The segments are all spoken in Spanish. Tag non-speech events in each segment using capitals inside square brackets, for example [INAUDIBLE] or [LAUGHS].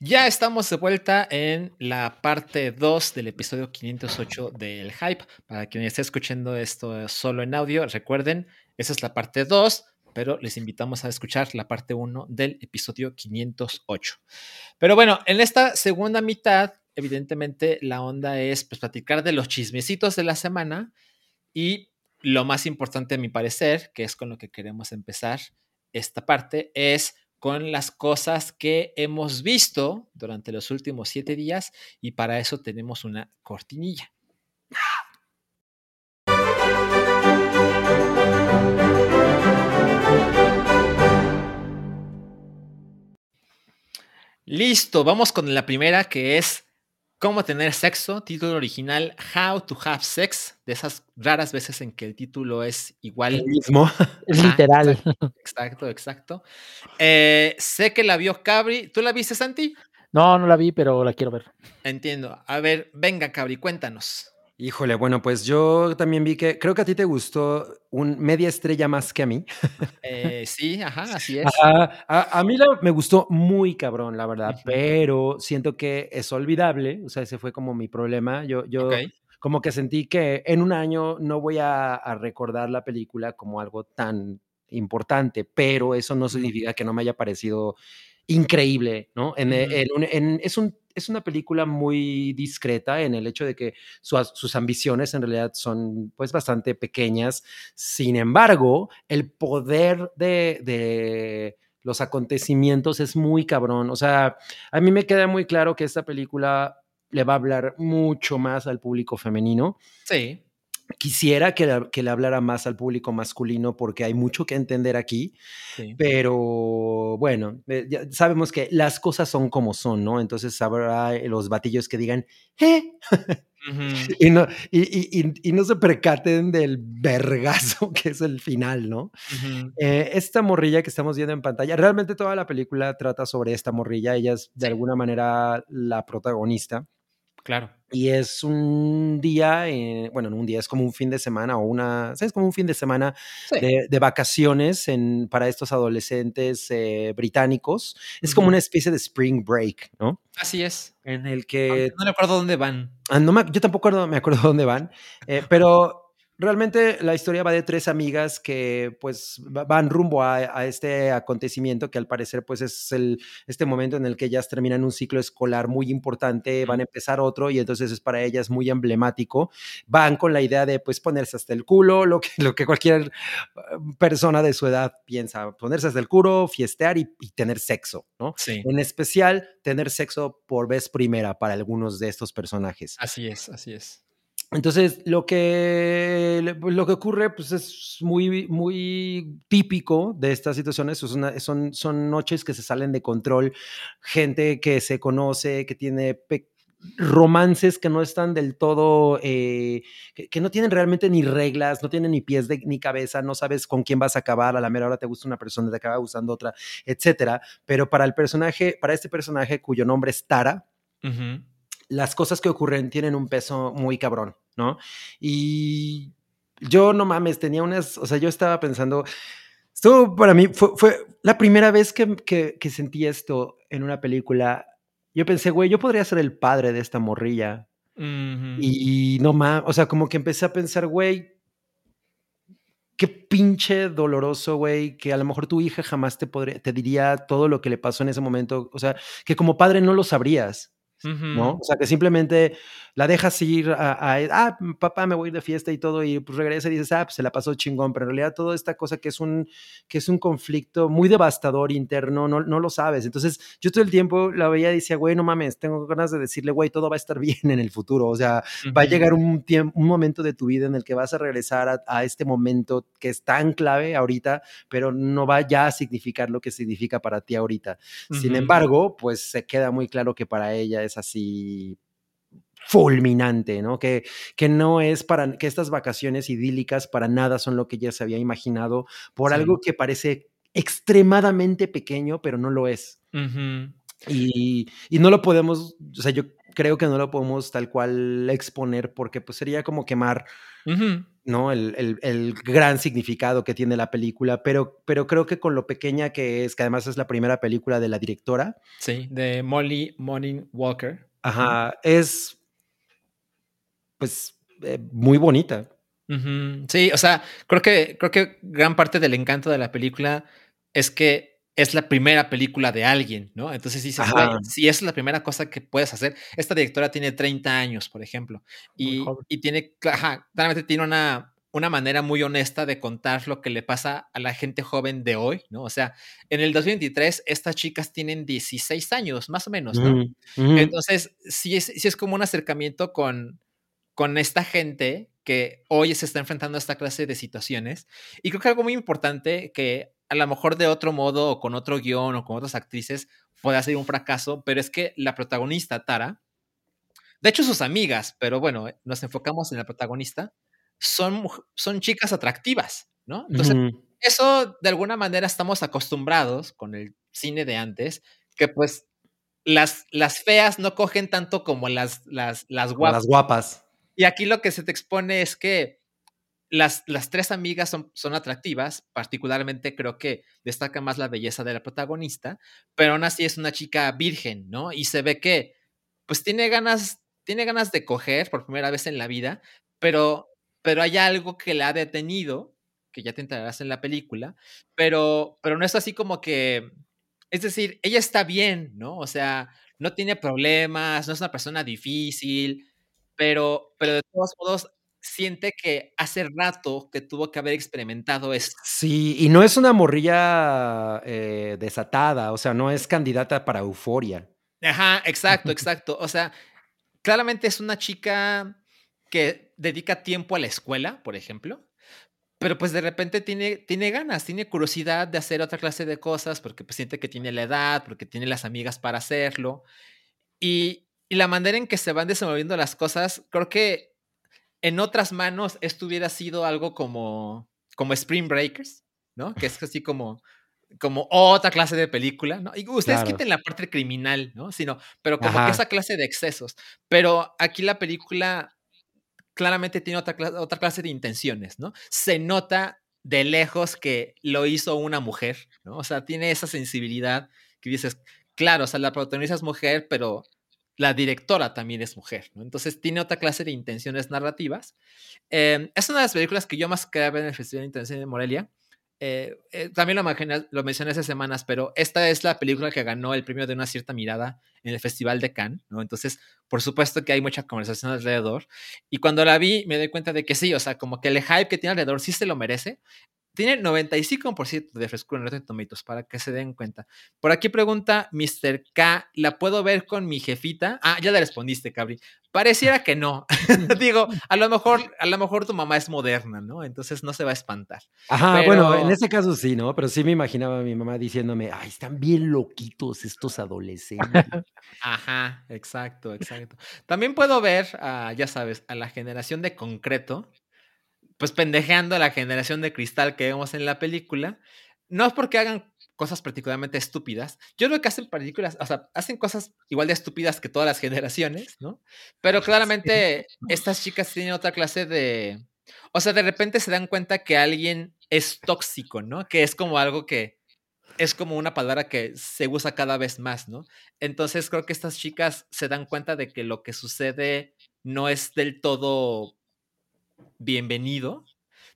Ya estamos de vuelta en la parte 2 del episodio 508 del Hype. Para quien esté escuchando esto solo en audio, recuerden, esa es la parte 2, pero les invitamos a escuchar la parte 1 del episodio 508. Pero bueno, en esta segunda mitad, evidentemente la onda es pues, platicar de los chismecitos de la semana y lo más importante a mi parecer, que es con lo que queremos empezar esta parte, es con las cosas que hemos visto durante los últimos siete días y para eso tenemos una cortinilla. Listo, vamos con la primera que es Cómo tener sexo, título original How to have sex, de esas raras veces en que el título es igual. El mismo. [LAUGHS] Literal. Exacto, exacto. Eh, sé que la vio Cabri. ¿Tú la viste, Santi? No, no la vi, pero la quiero ver. Entiendo. A ver, venga, Cabri, cuéntanos. Híjole, bueno, pues yo también vi que creo que a ti te gustó un media estrella más que a mí. Eh, sí, ajá, así [LAUGHS] es. a, mí me gustó muy cabrón, la verdad, pero siento que es olvidable, o sea, ese fue como mi problema. Yo, yo como que sentí que en un año no voy a, a recordar la película como algo tan importante, pero eso no significa que no me haya parecido increíble, ¿no? En, en, es, un, es una película muy discreta en el hecho de que sus ambiciones en realidad son pues bastante pequeñas. Sin embargo, el poder de, de los acontecimientos es muy cabrón. O sea, a mí me queda muy claro que esta película le va a hablar mucho más al público femenino. Sí. Quisiera que, que, le hablara más al público masculino porque hay mucho que entender aquí, pero bueno, eh, ya sabemos que las cosas son como son, ¿no? Entonces habrá los batillos que digan, ¿eh? [LAUGHS] y, no, y, y, no se percaten del vergazo [LAUGHS] que es el final, ¿no? Eh, esta morrilla que estamos viendo en pantalla, realmente toda la película trata sobre esta morrilla, ella es de alguna manera la protagonista. Claro. Y es un día, eh, bueno, no un día, es como un fin de semana o una, es como un fin de semana de, vacaciones en, para estos adolescentes eh, británicos. Es como una especie de spring break, ¿no? Así es. En el que... No, me acuerdo dónde van. Ah, no yo tampoco me acuerdo [LAUGHS] dónde van, eh, pero realmente la historia va de tres amigas que pues van rumbo a, este acontecimiento que al parecer pues es el, este momento en el que ellas terminan un ciclo escolar muy importante, van a empezar otro y entonces es para ellas muy emblemático. Van con la idea de pues ponerse hasta el culo, lo que, lo que cualquier um, persona de su edad piensa, ponerse hasta el culo, fiestear y, y tener sexo, ¿no? Sí. En especial tener sexo por vez primera para algunos de estos personajes. Así es, así es. Entonces, lo que, pues, lo que ocurre pues, es muy, muy típico de estas situaciones. son, son noches que se salen de control, gente que se conoce, que tiene romances que no están del todo, eh, que, no tienen realmente ni reglas, no tienen ni pies ni cabeza, no sabes con quién vas a acabar, a la mera hora te gusta una persona, te acaba gustando otra, etcétera. Pero para el personaje, para este personaje cuyo nombre es Tara, las cosas que ocurren tienen un peso muy cabrón, ¿no? Y yo no mames, tenía unas, o sea, yo estaba pensando, esto para mí fue, fue la primera vez que, que, sentí esto en una película. Yo pensé, güey, yo podría ser el padre de esta morrilla. Y no mames, o sea, como que empecé a pensar, güey, qué pinche doloroso, güey, que a lo mejor tu hija jamás te, podría, te diría todo lo que le pasó en ese momento. O sea, que como padre no lo sabrías. ¿No? O sea, que simplemente la dejas ir a, ah, papá, me voy a ir de fiesta y todo, y pues regresa y dices, ah, pues se la pasó chingón, pero en realidad toda esta cosa que es un, que es un conflicto muy devastador interno, no, no lo sabes. Entonces, yo todo el tiempo la veía y decía, güey, no mames, tengo ganas de decirle, güey, todo va a estar [LAUGHS] bien en el futuro, o sea, va a llegar un, tiempo, un momento de tu vida en el que vas a regresar a, este momento que es tan clave ahorita, pero no va ya a significar lo que significa para ti ahorita. Sin embargo, pues se queda muy claro que para ella es así fulminante, ¿no? Que, que no es para, que estas vacaciones idílicas para nada son lo que ella se había imaginado por algo que parece extremadamente pequeño, pero no lo es. y, y, no lo podemos, o sea, yo creo que no lo podemos tal cual exponer porque pues sería como quemar ¿no? El, el, el, gran significado que tiene la película, pero, pero creo que con lo pequeña que es, que además es la primera película de la directora. Sí, de Molly Morning Walker. Ajá, es pues eh, muy bonita. Uh -huh. Sí, o sea, creo que, creo que gran parte del encanto de la película es que es la primera película de alguien, ¿no? Entonces dices, si es la primera cosa que puedes hacer, esta directora tiene 30 años, por ejemplo, y, y tiene, ajá, claramente tiene una, una manera muy honesta de contar lo que le pasa a la gente joven de hoy, ¿no? O sea, en el 2023 estas chicas tienen 16 años, más o menos, ¿no? -huh. Entonces, sí es, sí es como un acercamiento con, con esta gente que hoy se está enfrentando a esta clase de situaciones. Y creo que algo muy importante que a lo mejor de otro modo o con otro guion o con otras actrices puede ser un fracaso, pero es que la protagonista, Tara, de hecho sus amigas, pero bueno, nos enfocamos en la protagonista, son, son chicas atractivas, ¿no? Entonces, uh -huh. eso de alguna manera estamos acostumbrados con el cine de antes, que pues las, las feas no cogen tanto como las, las, las guapas. Las guapas. Y aquí lo que se te expone es que las, las tres amigas son, son, atractivas, particularmente creo que destaca más la belleza de la protagonista, pero aún así es una chica virgen, ¿no? Y se ve que pues tiene ganas, tiene ganas de coger por primera vez en la vida, pero, pero hay algo que la ha detenido, que ya te enterarás en la película, pero, pero no es así como que, es decir, ella está bien, ¿no? O sea, no tiene problemas, no es una persona difícil, pero, pero de todos modos siente que hace rato que tuvo que haber experimentado esto. Sí, y no es una morrilla eh, desatada, o sea, no es candidata para euforia. Ajá, exacto, [LAUGHS] exacto. O sea, claramente es una chica que dedica tiempo a la escuela, por ejemplo, pero pues de repente tiene, tiene ganas, tiene curiosidad de hacer otra clase de cosas porque pues siente que tiene la edad, porque tiene las amigas para hacerlo. Y, y la manera en que se van desenvolviendo las cosas, creo que en otras manos esto hubiera sido algo como, como Spring Breakers, ¿no? Que es así como, como otra clase de película, ¿no? Y ustedes claro. quiten la parte criminal, ¿no? Sino, pero como Ajá. que esa clase de excesos. Pero aquí la película claramente tiene otra, otra clase de intenciones, ¿no? Se nota de lejos que lo hizo una mujer, ¿no? O sea, tiene esa sensibilidad que dices, claro, o sea, la protagonista es mujer, pero la directora también es mujer, ¿no? Entonces tiene otra clase de intenciones narrativas. Eh, es una de las películas que yo más quería ver en el Festival de Intención de Morelia. Eh, eh, también lo, lo, mencioné hace semanas, pero esta es la película que ganó el premio de una cierta mirada en el Festival de Cannes, ¿no? Entonces, por supuesto que hay mucha conversación alrededor. Y cuando la vi, me doy cuenta de que sí, o sea, como que el hype que tiene alrededor sí se lo merece. Tiene 95% de frescura en Rotten Tomatoes, para que se den cuenta. Por aquí pregunta Mr. K, ¿la puedo ver con mi jefita? Ah, ya le respondiste, Cabri. Pareciera que no. [LAUGHS] Digo, a lo mejor, a lo mejor tu mamá es moderna, ¿no? Entonces no se va a espantar. Ajá, Pero... bueno, en ese caso sí, ¿no? Pero sí me imaginaba a mi mamá diciéndome, ay, están bien loquitos estos adolescentes. [LAUGHS] Ajá, exacto, exacto. También puedo ver, ya sabes, a la generación de concreto, pues pendejeando a la generación de cristal que vemos en la película. No es porque hagan cosas particularmente estúpidas. Yo creo que hacen películas, o sea, hacen cosas igual de estúpidas que todas las generaciones, ¿no? Pero claramente estas chicas tienen otra clase de... O sea, de repente se dan cuenta que alguien es tóxico, ¿no? Que es como algo que es como una palabra que se usa cada vez más, ¿no? Entonces creo que estas chicas se dan cuenta de que lo que sucede no es del todo bienvenido,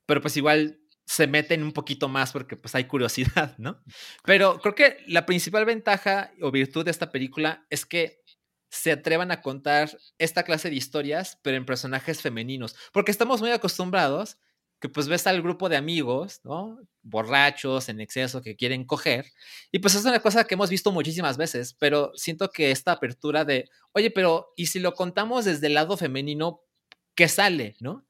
pero pues igual se meten un poquito más porque pues hay curiosidad, ¿no? Pero creo que la principal ventaja o virtud de esta película es que se atrevan a contar esta clase de historias, pero en personajes femeninos, porque estamos muy acostumbrados que pues ves al grupo de amigos, ¿no? Borrachos, en exceso, que quieren coger. Y pues es una cosa que hemos visto muchísimas veces, pero siento que esta apertura de, oye, pero ¿y si lo contamos desde el lado femenino, qué sale, ¿no?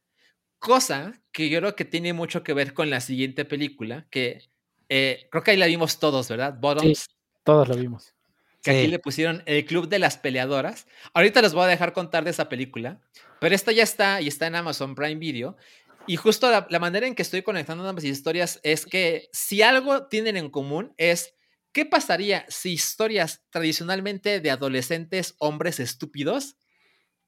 Cosa que yo creo que tiene mucho que ver con la siguiente película, que eh, creo que ahí la vimos todos, ¿verdad? Bottoms. Sí, todos la vimos. Que sí. aquí le pusieron el Club de las Peleadoras. Ahorita les voy a dejar contar de esa película, pero esta ya está y está en Amazon Prime Video. Y justo la, la manera en que estoy conectando ambas historias es que si algo tienen en común es ¿qué pasaría si historias tradicionalmente de adolescentes hombres estúpidos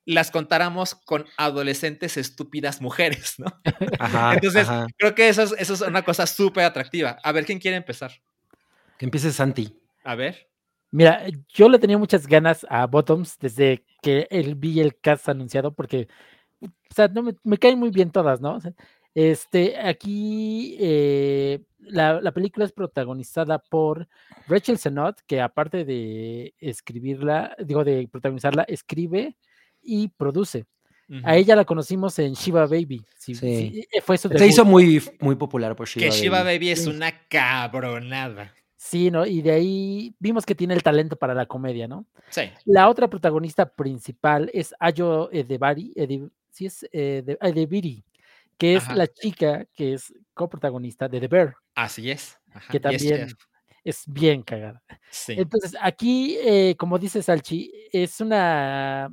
las contáramos con adolescentes estúpidas mujeres, ¿no? [LAUGHS] Ajá, Entonces, ajá. creo que eso es, eso es una cosa súper atractiva. A ver, ¿quién quiere empezar? Que empiece Santi. A ver. Mira, yo le tenía muchas ganas a Bottoms desde que él vi el cast anunciado, porque, o sea, no me, me caen muy bien todas, ¿no? O sea, este, aquí eh, la, la película es protagonizada por Rachel Sennott, que aparte de escribirla, digo, de protagonizarla, escribe y produce. A ella la conocimos en Shiva Baby. sí, Sí. sí, eh, fue su Se hizo muy, muy popular por Shiva que Shiva Baby. Baby es Sí. una cabronada. Sí, ¿no? Y de ahí vimos que tiene el talento para la comedia, ¿no? Sí. La otra protagonista principal es Ayo Edebari, Ede- sí es eh, de- Edebiri, que es Ajá. la chica que es coprotagonista de The Bear, Así es. Ajá, que también es bien cagada. Sí. Entonces, aquí, eh, como dice Salchi, es una...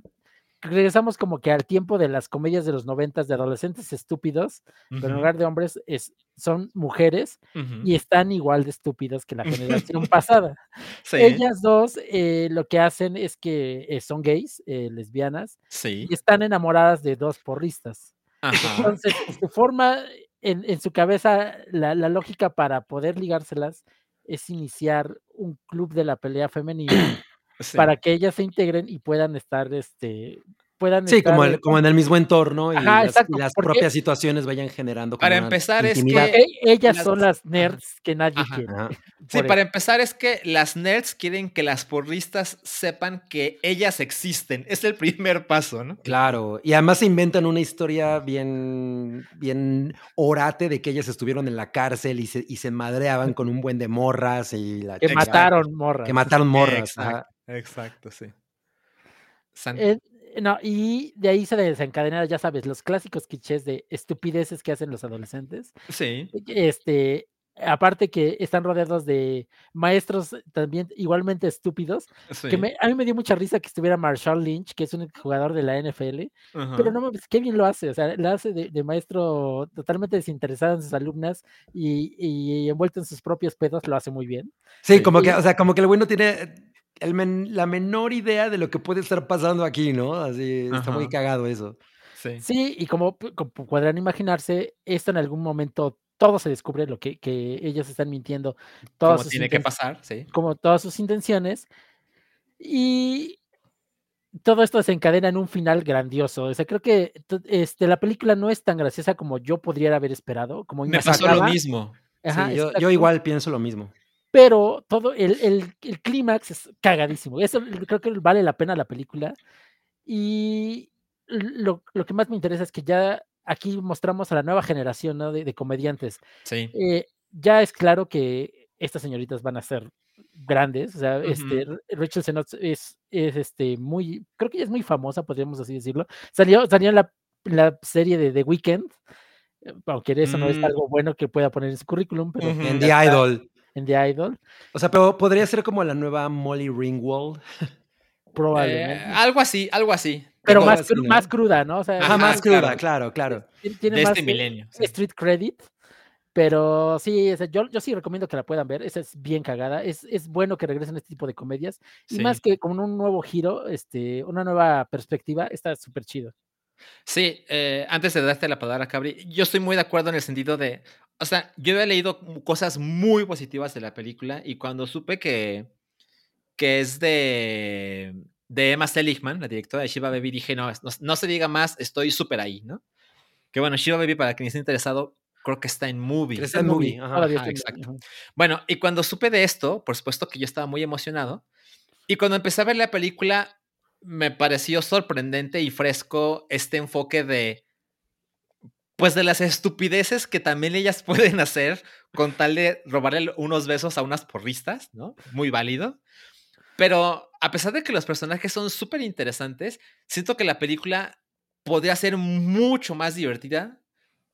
Regresamos como que al tiempo de las comedias de los noventas de adolescentes estúpidos, pero en lugar de hombres es, son mujeres y están igual de estúpidas que la generación [LAUGHS] pasada. Sí. Ellas dos eh, lo que hacen es que eh, son gays, eh, lesbianas, Sí. y están enamoradas de dos porristas. Ajá. Entonces, su forma, en, en su cabeza, la, la lógica para poder ligárselas es iniciar un club de la pelea femenina Sí. para que ellas se integren y puedan estar, este, puedan Sí, como, estar, el- como en el mismo entorno y Ajá, las, y exacto, las propias situaciones vayan generando como Para empezar, es que- e- ellas las- son las ajá. nerds que nadie Ajá. quiere. Ajá. [LAUGHS] Sí, para empezar es que las nerds quieren que las porristas sepan que ellas existen. Es el primer paso, ¿no? Claro, y además se inventan una historia bien, bien orate de que ellas estuvieron en la cárcel y se, y se madreaban [LAUGHS] con un buen de morras y la Que chingada, mataron morras. que mataron morras. Exacto, sí. San- Eh, no, y de ahí se desencadenan, ya sabes, los clásicos clichés de estupideces que hacen los adolescentes. sí, Este, aparte que están rodeados de maestros también igualmente estúpidos, sí. que me- a mí me dio mucha risa que estuviera Marshall Lynch, que es un jugador de la NFL, pero no mames, qué bien lo hace, o sea, lo hace de, de maestro totalmente desinteresado en sus alumnas y, y envuelto en sus propios pedos, lo hace muy bien. Sí, Sí. como que, Y- o sea, como que el güey no tiene el men- la menor idea de lo que puede estar pasando aquí, ¿no? Así, está muy cagado eso. Sí. Sí, y como, como podrán imaginarse, esto en algún momento todo se descubre, lo que, que ellos están mintiendo, todas Como sus tiene que pasar, sí. como todas sus intenciones, y todo esto desencadena en un final grandioso. O sea, creo que to- este, la película no es tan graciosa como yo podría haber esperado, como Me pasó lo mismo. Ajá, Sí, yo, igual pienso lo mismo. Pero todo el, el, el clímax es cagadísimo. Eso creo que vale la pena la película. Y lo, lo que más me interesa es que ya aquí mostramos a la nueva generación ¿no? de, de comediantes. Sí. Eh, ya es claro que estas señoritas van a ser grandes. O sea, este, Ujú. R- Rachel Sennott es, es este, muy, creo que ella es muy famosa, podríamos así decirlo. Salió, salió en la, en la serie de The Weeknd, eh, aunque eso no es Mm. algo bueno que pueda poner en su currículum, pero Ujú. En ya The Idol. En The Idol, O sea, pero podría ser como la nueva Molly Ringwald. [LAUGHS] probablemente. Eh, algo así, algo así. pero más, así, cru- ¿no? más cruda, ¿no? O sea, Ajá, más cruda, claro, claro. ti- tiene de más este milenio. sí. street credit. Pero sí, yo, yo sí recomiendo que la puedan ver. Esa es bien cagada. Es, es bueno que regresen este tipo de comedias. Y Sí. más que con un nuevo giro, este, una nueva perspectiva, está súper chido. Sí, eh, antes de darte la palabra, Cabri, yo estoy muy de acuerdo en el sentido de, o sea, yo había leído cosas muy positivas de la película y cuando supe que, que es de, de Emma Seligman, la directora de Shiva Baby, dije, no, no, no se diga más, estoy súper ahí, ¿no? Que bueno, Shiva Baby, para quien esté interesado, creo que está en movie. Está en movie, ajá. Todavía ajá, está en- exacto. Bueno, y cuando supe de esto, por supuesto que yo estaba muy emocionado. Y cuando empecé a ver la película, me pareció sorprendente y fresco este enfoque de, pues de las estupideces que también ellas [LAUGHS] pueden hacer con tal de robarle unos besos a unas porristas, ¿no? Muy válido. Pero a pesar de que los personajes son súper interesantes, siento que la película podría ser mucho más divertida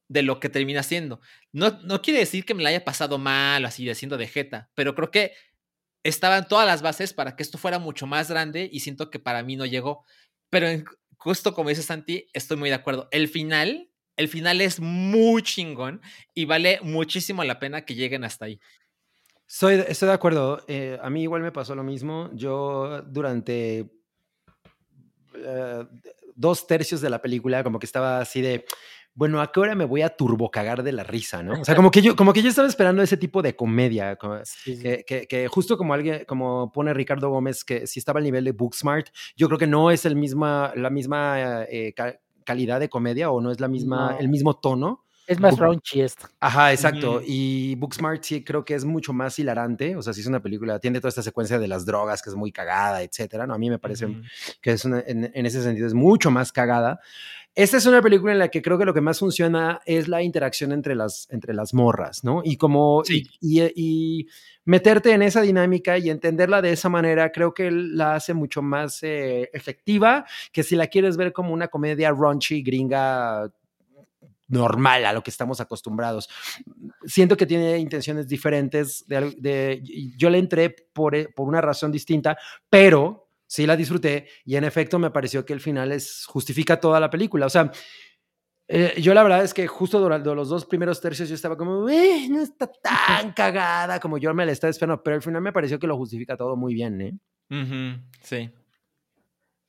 de lo que termina siendo. No, no quiere decir que me la haya pasado mal o así, siendo de jeta, pero creo que estaban todas las bases para que esto fuera mucho más grande y siento que para mí no llegó. Pero en- justo como dice Santi, estoy muy de acuerdo. El final, el final es muy chingón y vale muchísimo la pena que lleguen hasta ahí. Soy, estoy de acuerdo. eh, a mí igual me pasó lo mismo. Yo durante eh, dos tercios de la película como que estaba así de, bueno, ¿a qué hora me voy a turbocagar de la risa, no? O sea, como que yo, como que yo estaba esperando ese tipo de comedia, Que, justo como alguien, como pone Ricardo Gómez, que si estaba al nivel de Booksmart, yo creo que no es el misma, la misma eh, calidad de comedia o no es la misma, el mismo tono. Es más raunchy esto. Ajá, exacto. Y Booksmart sí creo que es mucho más hilarante. O sea, si es una película, tiene toda esta secuencia de las drogas que es muy cagada, etcétera. No, a mí me parece que es en, en, ese sentido es mucho más cagada. Esta es una película en la que creo que lo que más funciona es la interacción entre las, entre las morras, ¿no? Y como, y, meterte en esa dinámica y entenderla de esa manera, creo que la hace mucho más eh, efectiva que si la quieres ver como una comedia raunchy, gringa, normal a lo que estamos acostumbrados. Siento que tiene intenciones diferentes. De, yo le entré por, eh, por una razón distinta, pero sí la disfruté y en efecto me pareció que el final es, justifica toda la película. O sea, eh, yo la verdad es que justo durante los dos primeros tercios yo estaba como, eh, no está tan cagada como yo me la estaba esperando, pero al final me pareció que lo justifica todo muy bien, ¿eh? Sí.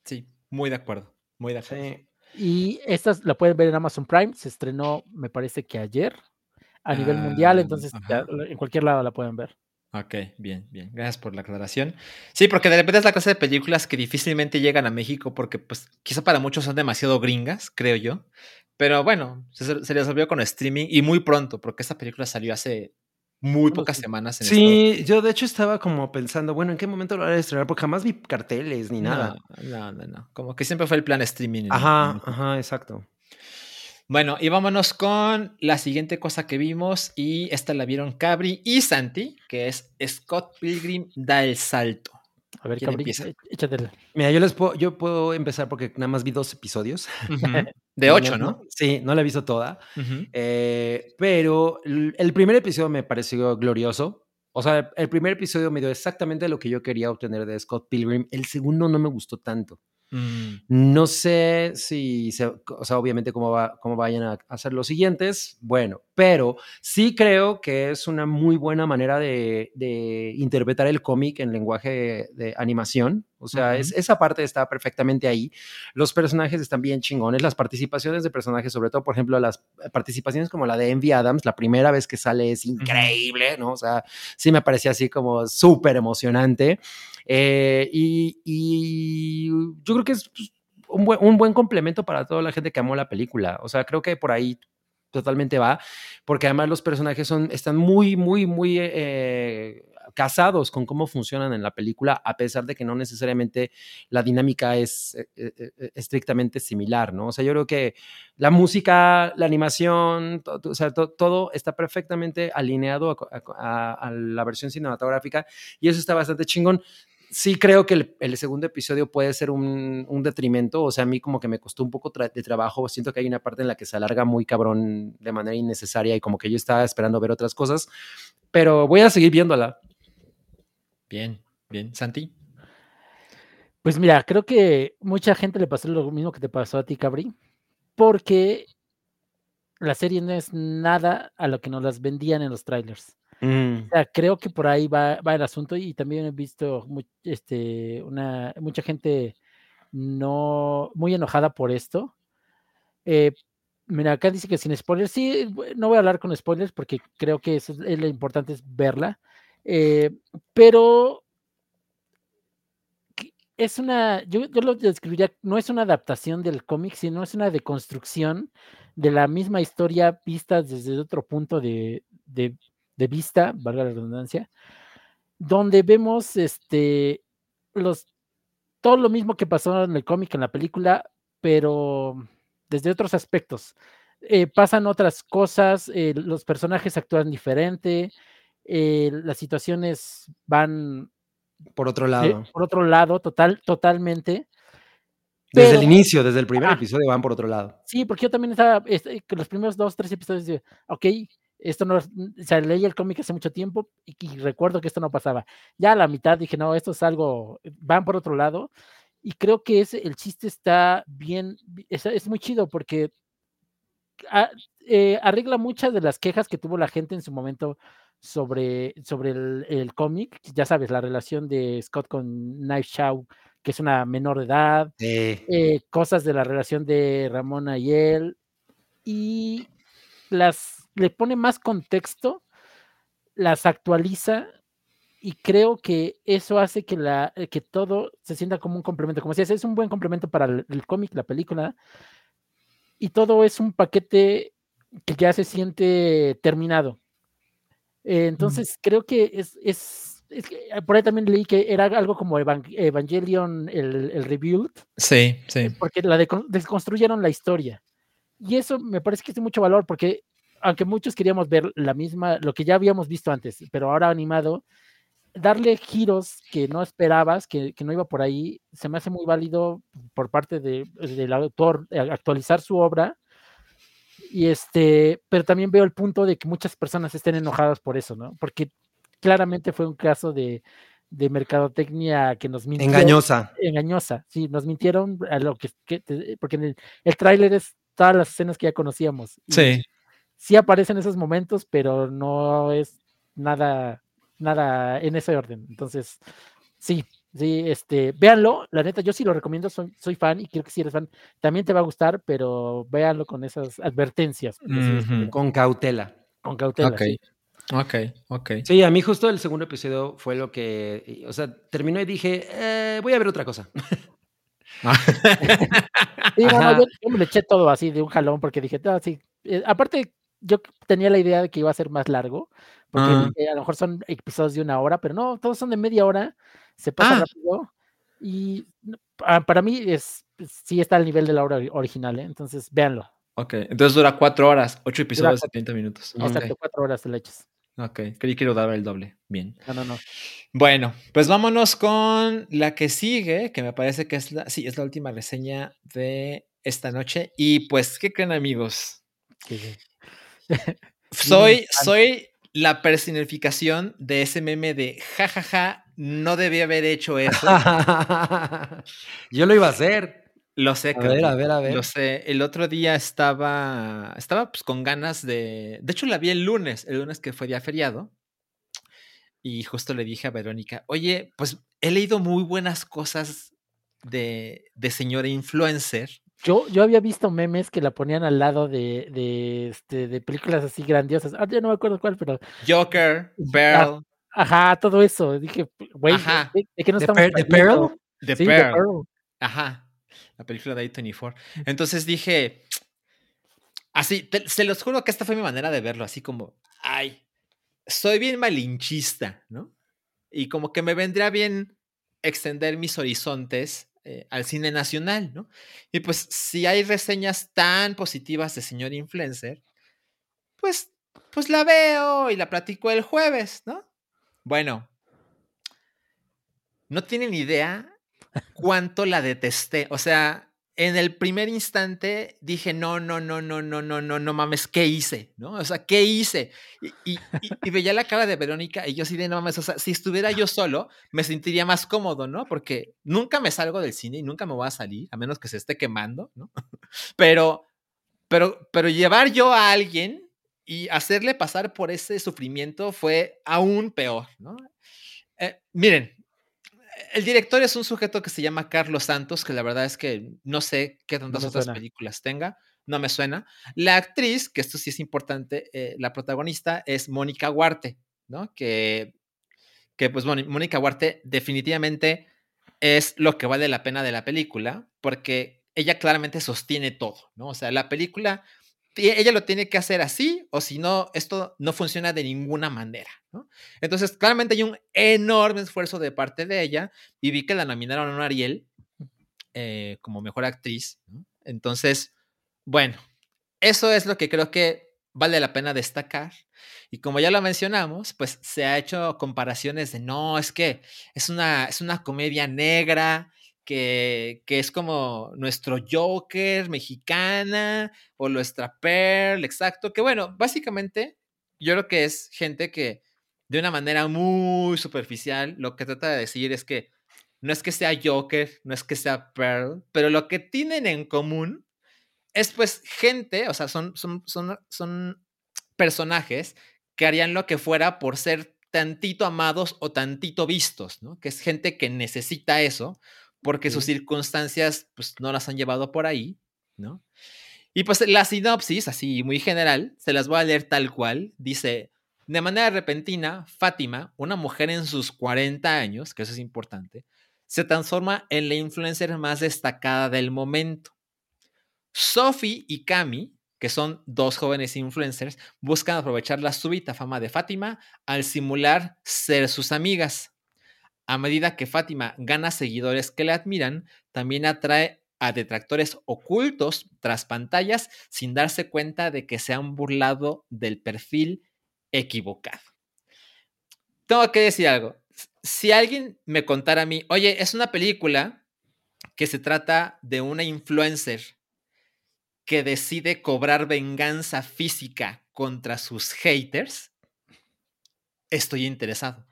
Sí, muy de acuerdo, muy de acuerdo. Y esta la pueden ver en Amazon Prime, se estrenó me parece que ayer a nivel mundial, ah, entonces en cualquier lado la pueden ver. Ok, bien, bien. Gracias por la aclaración. Sí, porque de repente es la clase de películas que difícilmente llegan a México porque, pues, quizá para muchos son demasiado gringas, creo yo. Pero bueno, se, se resolvió con streaming y muy pronto, porque esta película salió hace muy pocas semanas. En sí, yo de hecho estaba como pensando, bueno, ¿en qué momento lo a estrenar? Porque jamás vi carteles ni nada. No, no, no. Como que siempre fue el plan streaming. Ajá, ajá, exacto. Bueno, y vámonos con la siguiente cosa que vimos, y esta la vieron Cabri y Santi, que es Scott Pilgrim da el salto. A ver, Cabri, échatela. Mira, yo les puedo, yo puedo empezar porque nada más vi dos episodios. [LAUGHS] De ocho, ¿no? Sí, no la he visto toda. Eh, pero el primer episodio me pareció glorioso. O sea, el primer episodio me dio exactamente lo que yo quería obtener de Scott Pilgrim. El segundo no me gustó tanto. Mm. No sé si, o sea, obviamente cómo, va, cómo vayan a hacer los siguientes, bueno, pero sí creo que es una muy buena manera de, interpretar el cómic en lenguaje de, animación. O sea, es, esa parte está perfectamente ahí. Los personajes están bien chingones. Las participaciones de personajes, sobre todo, por ejemplo, las participaciones como la de Envy Adams, la primera vez que sale es increíble, ¿no? O sea, sí me parecía así como súper emocionante. Eh, y, yo creo que es pues, un, buen, un buen complemento para toda la gente que amó la película. O sea, creo que por ahí totalmente va, porque además los personajes son, están muy, muy, muy eh, casados con cómo funcionan en la película, a pesar de que no necesariamente la dinámica es eh, estrictamente similar, ¿no? O sea, yo creo que la música, la animación, o sea, todo está perfectamente alineado a, la versión cinematográfica y eso está bastante chingón sí creo que el, segundo episodio puede ser un, detrimento, o sea, a mí como que me costó un poco de trabajo, siento que hay una parte en la que se alarga muy cabrón de manera innecesaria y como que yo estaba esperando ver otras cosas, pero voy a seguir viéndola. Bien, bien. Santi. Pues mira, creo que mucha gente le pasó lo mismo que te pasó a ti, Cabri, porque la serie no es nada a lo que nos las vendían en los trailers. Mm. creo que por ahí va, el asunto y también he visto este, una, mucha gente no muy enojada por esto. Eh, mira, acá dice que sin spoilers, sí, no voy a hablar con spoilers porque creo que eso es, lo importante es verla, eh, pero es una, yo, lo describiría, no es una adaptación del cómic, sino es una deconstrucción de la misma historia vista desde otro punto de, de vista, valga la redundancia, donde vemos este los todo lo mismo que pasó en el cómic, en la película, pero desde otros aspectos. Eh, pasan otras cosas, eh, los personajes actúan diferente, eh, las situaciones van por otro lado. por otro lado, total, totalmente. Desde el inicio, desde el primer episodio van por otro lado. Sí, porque yo también estaba, este, los primeros dos, tres episodios, de, ok, esto no, o sea, leí el cómic hace mucho tiempo y, recuerdo que esto no pasaba. Ya a la mitad dije, no, esto es algo, van por otro lado. Y creo que ese, el chiste está bien, es, muy chido porque eh, arregla muchas de las quejas que tuvo la gente en su momento sobre, sobre el, el cómic. Ya sabes, la relación de Scott con Knife Shaw que es una menor de edad, eh, cosas de la relación de Ramona y él, y las le pone más contexto, las actualiza y creo que eso hace que, la, que todo se sienta como un complemento. Como decías, es un buen complemento para el, cómic, la película, y todo es un paquete que ya se siente terminado. Entonces, creo que es, es, por ahí también leí que era algo como Evangelion, el, el Rebuild. Sí, sí. Porque la desconstruyeron la historia. Y eso me parece que tiene mucho valor porque aunque muchos queríamos ver la misma, lo que ya habíamos visto antes, pero ahora animado, darle giros que no esperabas, que, no iba por ahí, se me hace muy válido por parte de, del autor eh, actualizar su obra. Y este, pero también veo el punto de que muchas personas estén enojadas por eso, ¿no? Porque claramente fue un caso de, de mercadotecnia que nos mintieron. Engañosa. Engañosa, sí, nos mintieron a lo que, porque el, el tráiler es todas las escenas que ya conocíamos. Sí. Sí aparecen esos momentos, pero no es nada, nada en ese orden. Entonces, sí, sí, este, véanlo, la neta, yo sí lo recomiendo, soy, soy fan y creo que si eres fan, también te va a gustar, pero véanlo con esas advertencias. Con cautela. Con cautela. Ok, ok, ok. Sí, a mí justo el segundo episodio fue lo que, o sea, terminó y dije, eh, voy a ver otra cosa. [LAUGHS] yo, me le eché todo así de un jalón porque dije, ah, sí. Eh, aparte, yo tenía la idea de que iba a ser más largo, porque ah. a lo mejor son episodios de una hora, pero no, todos son de media hora, se pasa ah. rápido. Y para mí es sí está al nivel de la hora original, ¿eh? entonces véanlo. Ok, entonces dura cuatro horas, ocho episodios de 30 minutos. Exacto, cuatro horas de leches. Ok, quiero dar el doble. Bien. No, no, no. Bueno, pues vámonos con la que sigue, que me parece que es la, sí, es la última reseña de esta noche. Y pues, ¿qué creen amigos? [LAUGHS] soy, soy la personificación de ese meme de jajaja, no debía haber hecho eso. [LAUGHS] Yo lo iba a hacer. Lo sé, a ver, a ver, a ver. Lo sé. El otro día estaba, estaba pues con ganas de. De hecho, la vi el lunes, el lunes que fue día feriado. Y justo le dije a Verónica, oye, pues he leído muy buenas cosas de, de señora influencer. Yo, yo había visto memes que la ponían al lado de, de, este, de películas así grandiosas. Ah, yo no me acuerdo cuál, pero. Joker, [LAUGHS] Pearl. ajá, todo eso. Dije, güey, ¿de, qué nos estamos ¿De Pearl? De Pearl. Ajá la película de A24. Entonces dije, así, se los juro que esta fue mi manera de verlo, así como, ay, soy bien malinchista, ¿no? Y como que me vendría bien extender mis horizontes eh, al cine nacional, ¿no? Y pues si hay reseñas tan positivas de señor influencer, pues, pues la veo y la platico el jueves, ¿no? Bueno, no tienen idea cuánto la detesté. O sea, en el primer instante dije, no, no, no, no, no, no, no, no mames, ¿qué hice? ¿No? O sea, ¿qué hice? Y, veía la cara de Verónica y yo sí de no mames, o sea, si estuviera yo solo, me sentiría más cómodo, ¿no? Porque nunca me salgo del cine y nunca me voy a salir, a menos que se esté quemando, ¿no? [LAUGHS] Pero, pero, pero llevar yo a alguien y hacerle pasar por ese sufrimiento fue aún peor, ¿no? Eh, miren, el director es un sujeto que se llama Carlos Santos, que la verdad es que no sé qué tantas otras películas tenga, no me suena. La actriz, que esto sí es importante, eh, la protagonista es Mónica Huarte, ¿no? Que, que pues Mónica Huarte definitivamente es lo que vale la pena de la película, porque ella claramente sostiene todo, ¿no? O sea, la película ella lo tiene que hacer así, o si no, esto no funciona de ninguna manera. ¿no? Entonces, claramente hay un enorme esfuerzo de parte de ella y vi que la nominaron a Ariel eh, como mejor actriz. Entonces, bueno, eso es lo que creo que vale la pena destacar. Y como ya lo mencionamos, pues se ha hecho comparaciones de no, es que es una, es una comedia negra, que, es como nuestro Joker mexicana o nuestra Pearl, exacto, que bueno, básicamente yo creo que es gente que de una manera muy superficial lo que trata de decir es que no es que sea Joker, no es que sea Pearl, pero lo que tienen en común es pues gente, o sea, son, son, son, son personajes que harían lo que fuera por ser tantito amados o tantito vistos, ¿no? Que es gente que necesita eso porque sus circunstancias pues, no las han llevado por ahí, ¿no? Y pues la sinopsis, así muy general, se las voy a leer tal cual. Dice, de manera repentina, Fátima, una mujer en sus 40 años, que eso es importante, se transforma en la influencer más destacada del momento. Sophie y Cami, que son dos jóvenes influencers, buscan aprovechar la súbita fama de Fátima al simular ser sus amigas. A medida que Fátima gana seguidores que le admiran, también atrae a detractores ocultos tras pantallas sin darse cuenta de que se han burlado del perfil equivocado. Tengo que decir algo. Si alguien me contara a mí, oye, es una película que se trata de una influencer que decide cobrar venganza física contra sus haters, estoy interesado.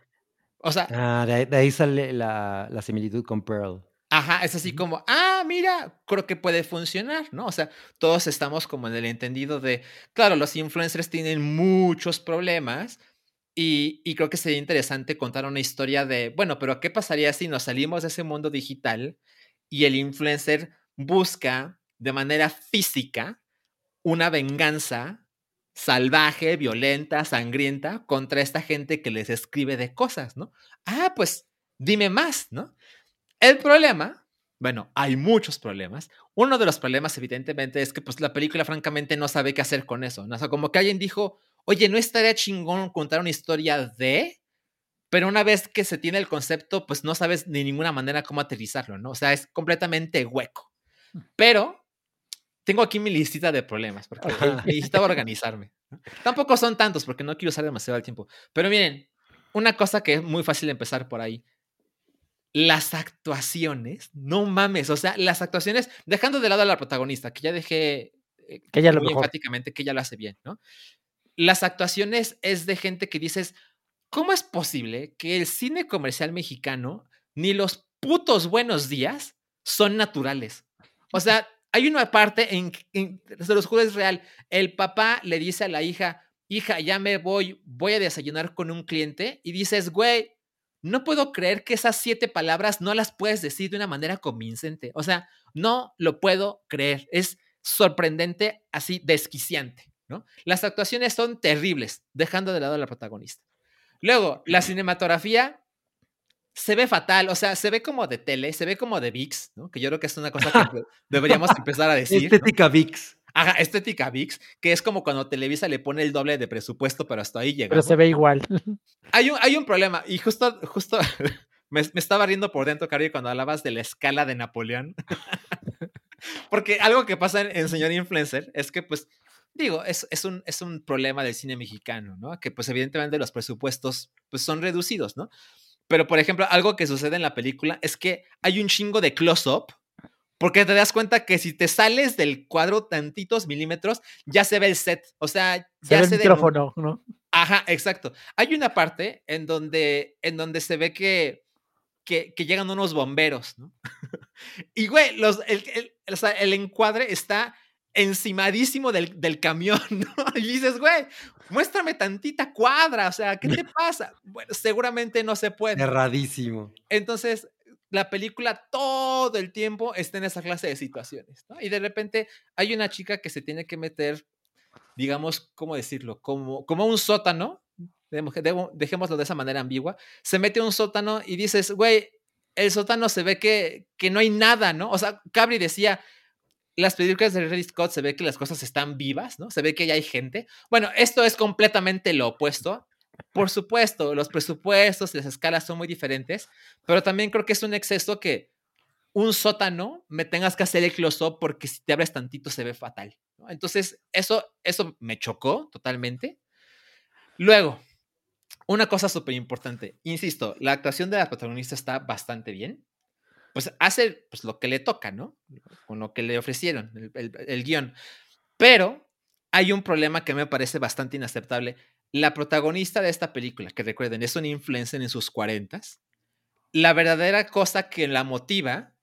O sea. Ah, de, ahí, sale la, similitud con Pearl. Ajá, es así como, ah, mira, creo que puede funcionar, ¿no? O sea, todos estamos como en el entendido de, claro, los influencers tienen muchos problemas y, y, creo que sería interesante contar una historia de, bueno, pero ¿qué pasaría si nos salimos de ese mundo digital y el influencer busca de manera física una venganza salvaje, violenta, sangrienta contra esta gente que les escribe de cosas, ¿no? Ah, pues dime más, ¿no? El problema, bueno, hay muchos problemas. Uno de los problemas, evidentemente, es que pues la película francamente no sabe qué hacer con eso, ¿no? O sea, como que alguien dijo, oye, no estaría chingón contar una historia de, pero una vez que se tiene el concepto, pues no sabes de ninguna manera cómo aterrizarlo, ¿no? O sea, es completamente hueco. Mm. Pero tengo aquí mi listita de problemas, porque [LAUGHS] necesitaba organizarme. Tampoco son tantos, porque no quiero usar demasiado el tiempo. Pero miren, una cosa que es muy fácil empezar por ahí. Las actuaciones, no mames, o sea, las actuaciones, dejando de lado a la protagonista, que ya dejé eh, que ella lo muy enfáticamente que ella lo hace bien, ¿no? Las actuaciones es de gente que dices, ¿cómo es posible que el cine comercial mexicano ni los putos buenos días son naturales? O sea, hay una parte en, los juegos real. El papá le dice a la hija, hija, ya me voy, voy a desayunar con un cliente. Y dices, güey, no puedo creer que esas siete palabras no las puedes decir de una manera convincente. O sea, no lo puedo creer. Es sorprendente, así desquiciante, ¿no? Las actuaciones son terribles, dejando de lado a la protagonista. Luego, la cinematografía se ve fatal, o sea, se ve como de tele, se ve como de VIX, ¿no? Que yo creo que es una cosa que deberíamos empezar a [LAUGHS] decir. Estética VIX. Ajá, estética VIX, que es como cuando Televisa le pone el doble de presupuesto, pero hasta ahí llega. Pero se ve igual. Hay un, hay un problema, y justo, justo [LAUGHS] me, estaba riendo por dentro, Cari, cuando hablabas de la escala de Napoleón. [LAUGHS] Porque algo que pasa en, Señor Influencer es que, pues, digo, es, es, un, es un problema del cine mexicano, ¿no? Que, pues, evidentemente los presupuestos, pues, son reducidos, ¿no? Pero, por ejemplo, algo que sucede en la película es que hay un chingo de close-up. Porque te das cuenta que si te sales del cuadro tantitos milímetros, ya se ve el set. O sea, ya se, ve el micrófono, ¿no? Ajá, exacto. Hay una parte en donde, en donde se ve que, que, llegan unos bomberos, ¿no? [LAUGHS] y, güey, los, el, el encuadre está encimadísimo del, del camión, ¿no? [LAUGHS] Y dices, güey, muéstrame tantita cuadra, o sea, ¿qué te [LAUGHS] pasa? Bueno, seguramente no se puede. Erradísimo. Entonces, la película todo el tiempo está en esa clase de situaciones, ¿no? Y de repente hay una chica que se tiene que meter, digamos, ¿cómo decirlo? Como, como un sótano, dejémoslo de esa manera ambigua, se mete a un sótano y dices, güey, el sótano se ve que, que no hay nada, ¿no? O sea, Cabri decía, las películas de Ridley Scott se ve que las cosas están vivas, ¿no? Se ve que ya hay gente. Bueno, esto es completamente lo opuesto. Por supuesto, los presupuestos y las escalas son muy diferentes, pero también creo que es un exceso que un sótano me tengas que hacer el close-up porque si te abres tantito se ve fatal. Entonces, eso, eso me chocó totalmente. Luego, una cosa súper importante, insisto, la actuación de la protagonista está bastante bien pues hace pues, lo que le toca, ¿no? Con lo que le ofrecieron, el, guion. Pero hay un problema que me parece bastante inaceptable. La protagonista de esta película, que recuerden, es una influencer en sus cuarentas, la verdadera cosa que la motiva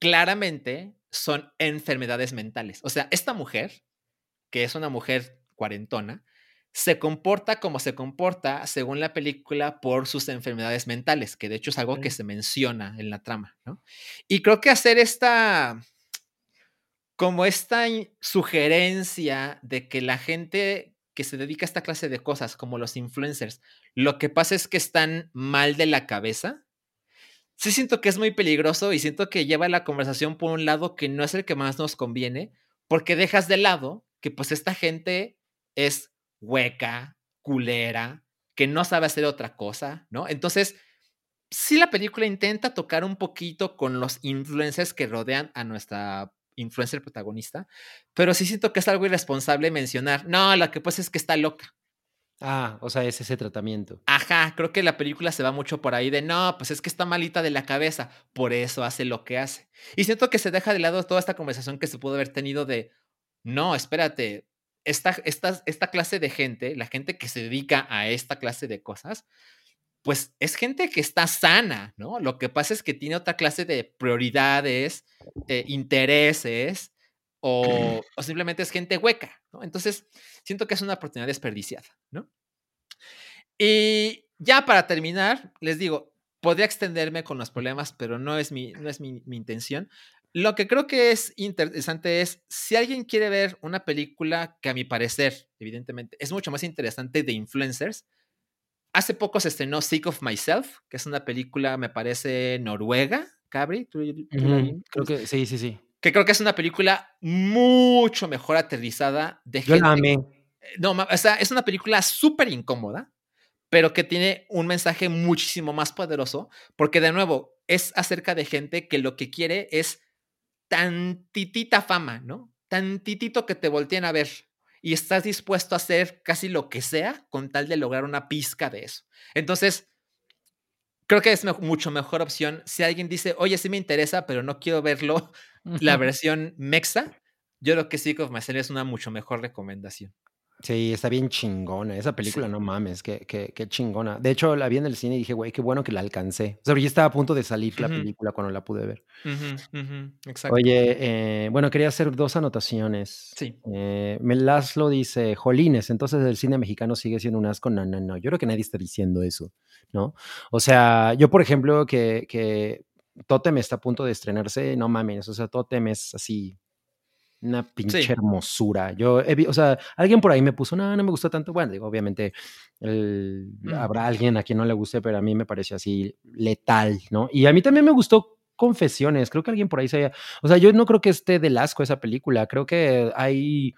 claramente son enfermedades mentales. O sea, esta mujer, que es una mujer cuarentona, se comporta como se comporta según la película por sus enfermedades mentales, que de hecho es algo que se menciona en la trama, ¿no? Y creo que hacer esta, como esta sugerencia de que la gente que se dedica a esta clase de cosas, como los influencers, lo que pasa es que están mal de la cabeza. Sí siento que es muy peligroso y siento que lleva la conversación por un lado que no es el que más nos conviene, porque dejas de lado que pues esta gente es hueca, culera, que no sabe hacer otra cosa, ¿no? Entonces, sí la película intenta tocar un poquito con los influencers que rodean a nuestra influencer protagonista, pero sí siento que es algo irresponsable mencionar, no, lo que pasa es que está loca. Ah, o sea, es ese tratamiento. Ajá, creo que la película se va mucho por ahí de, no, pues es que está malita de la cabeza, por eso hace lo que hace. Y siento que se deja de lado toda esta conversación que se pudo haber tenido de, no, espérate, esta, esta, esta clase de gente, la gente que se dedica a esta clase de cosas, pues es gente que está sana, ¿no? Lo que pasa es que tiene otra clase de prioridades, eh, intereses, o, o, simplemente es gente hueca, ¿no? Entonces, siento que es una oportunidad desperdiciada, ¿no? Y ya para terminar, les digo, podría extenderme con los problemas, pero no es mi, no es mi, mi intención. Lo que creo que es interesante es, si alguien quiere ver una película que a mi parecer, evidentemente, es mucho más interesante de influencers, hace poco se estrenó Sick of Myself, que es una película, me parece, noruega, Cabri. ¿Tú, tú uh -huh. Creo que sí, sí, sí. Que creo que es una película mucho mejor aterrizada de Yo gente. la amé. No, o sea, es una película súper incómoda, pero que tiene un mensaje muchísimo más poderoso, porque de nuevo, es acerca de gente que lo que quiere es tantitita fama, ¿no? Tantitito que te volteen a ver y estás dispuesto a hacer casi lo que sea con tal de lograr una pizca de eso. Entonces, creo que es me mucho mejor opción. Si alguien dice, oye, sí me interesa, pero no quiero verlo, [LAUGHS] la versión mexa, yo creo que Sick of Myself es una mucho mejor recomendación. Sí, está bien chingona. Esa película, sí. no mames, qué, qué, qué, chingona. De hecho, la vi en el cine y dije, güey, qué bueno que la alcancé. O sea, ya estaba a punto de salir uh -huh. la película cuando la pude ver. Uh -huh, uh -huh. Exacto. Oye, eh, bueno, quería hacer dos anotaciones. Sí. Eh, Melaslo dice, Jolines, entonces el cine mexicano sigue siendo un asco. No, no, no. Yo creo que nadie está diciendo eso, ¿no? O sea, yo, por ejemplo, que, que Totem está a punto de estrenarse, no mames. O sea, Totem es así una pinche sí. hermosura. Yo, he, o sea, alguien por ahí me puso, no, no me gustó tanto. Bueno, digo, obviamente el, mm. habrá alguien a quien no le guste, pero a mí me pareció así letal, ¿no? Y a mí también me gustó Confesiones. Creo que alguien por ahí se haya, o sea, yo no creo que esté del asco esa película. Creo que hay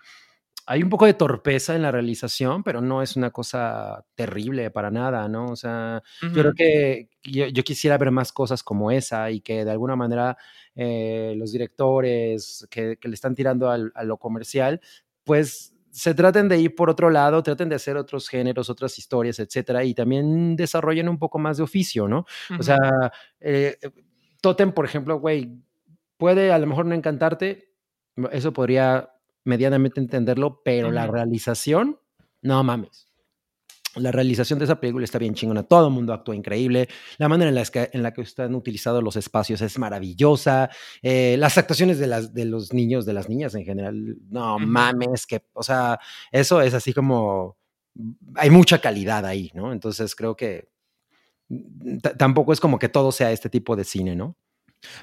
hay un poco de torpeza en la realización, pero no es una cosa terrible para nada, ¿no? O sea, uh -huh. yo creo que yo, yo, quisiera ver más cosas como esa y que de alguna manera eh, los directores que, que, le están tirando al, a lo comercial, pues se traten de ir por otro lado, traten de hacer otros géneros, otras historias, etcétera, y también desarrollen un poco más de oficio, ¿no? Uh -huh. O sea, eh, Totem, por ejemplo, güey, puede a lo mejor no encantarte, eso podría medianamente entenderlo, pero la realización, no mames. La realización de esa película está bien chingona. Todo el mundo actúa increíble. La manera en la que, en la que están utilizados los espacios es maravillosa. Eh, las actuaciones de, las, de los niños, de las niñas en general, no mames, que, o sea, eso es así como. Hay mucha calidad ahí, ¿no? Entonces creo que tampoco es como que todo sea este tipo de cine, ¿no?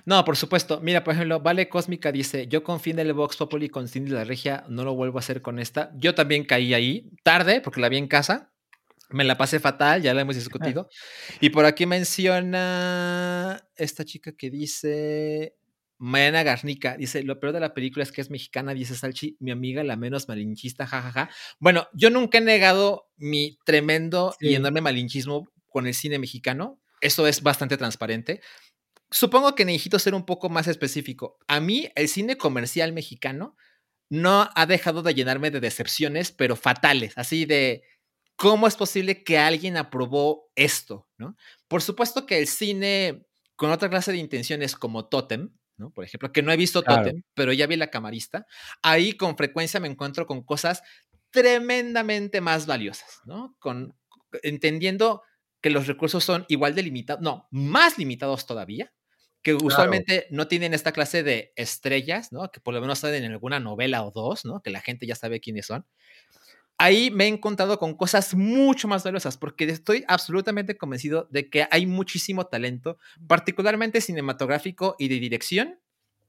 No, por supuesto. Mira, por ejemplo, Vale Cósmica dice, yo confío en el Vox Populi con Cindy la Regia, no lo vuelvo a hacer con esta. Yo también caí ahí, tarde, porque la vi en casa. Me la pasé fatal, ya la hemos discutido. Y por aquí menciona esta chica que dice, Mariana Garnica, dice, lo peor de la película es que es mexicana, dice Salchi, mi amiga la menos malinchista, jajaja. Ja, ja. Bueno, yo nunca he negado mi tremendo sí. y enorme malinchismo con el cine mexicano. Eso es bastante transparente supongo que necesito ser un poco más específico. A mí, el cine comercial mexicano no ha dejado de llenarme de decepciones, pero fatales, así de cómo es posible que alguien aprobó esto, ¿no? Por supuesto que el cine con otra clase de intenciones como Totem, ¿no? Por ejemplo, que no he visto claro. Totem, pero ya vi la camarista, ahí con frecuencia me encuentro con cosas tremendamente más valiosas, ¿no? Con, entendiendo que los recursos son igual de limitados, no, más limitados todavía, que usualmente claro. no tienen esta clase de estrellas, ¿no? Que por lo menos salen en alguna novela o dos, ¿no? Que la gente ya sabe quiénes son. ahí me he encontrado con cosas mucho más valiosas, porque estoy absolutamente convencido de que hay muchísimo talento, particularmente cinematográfico y de dirección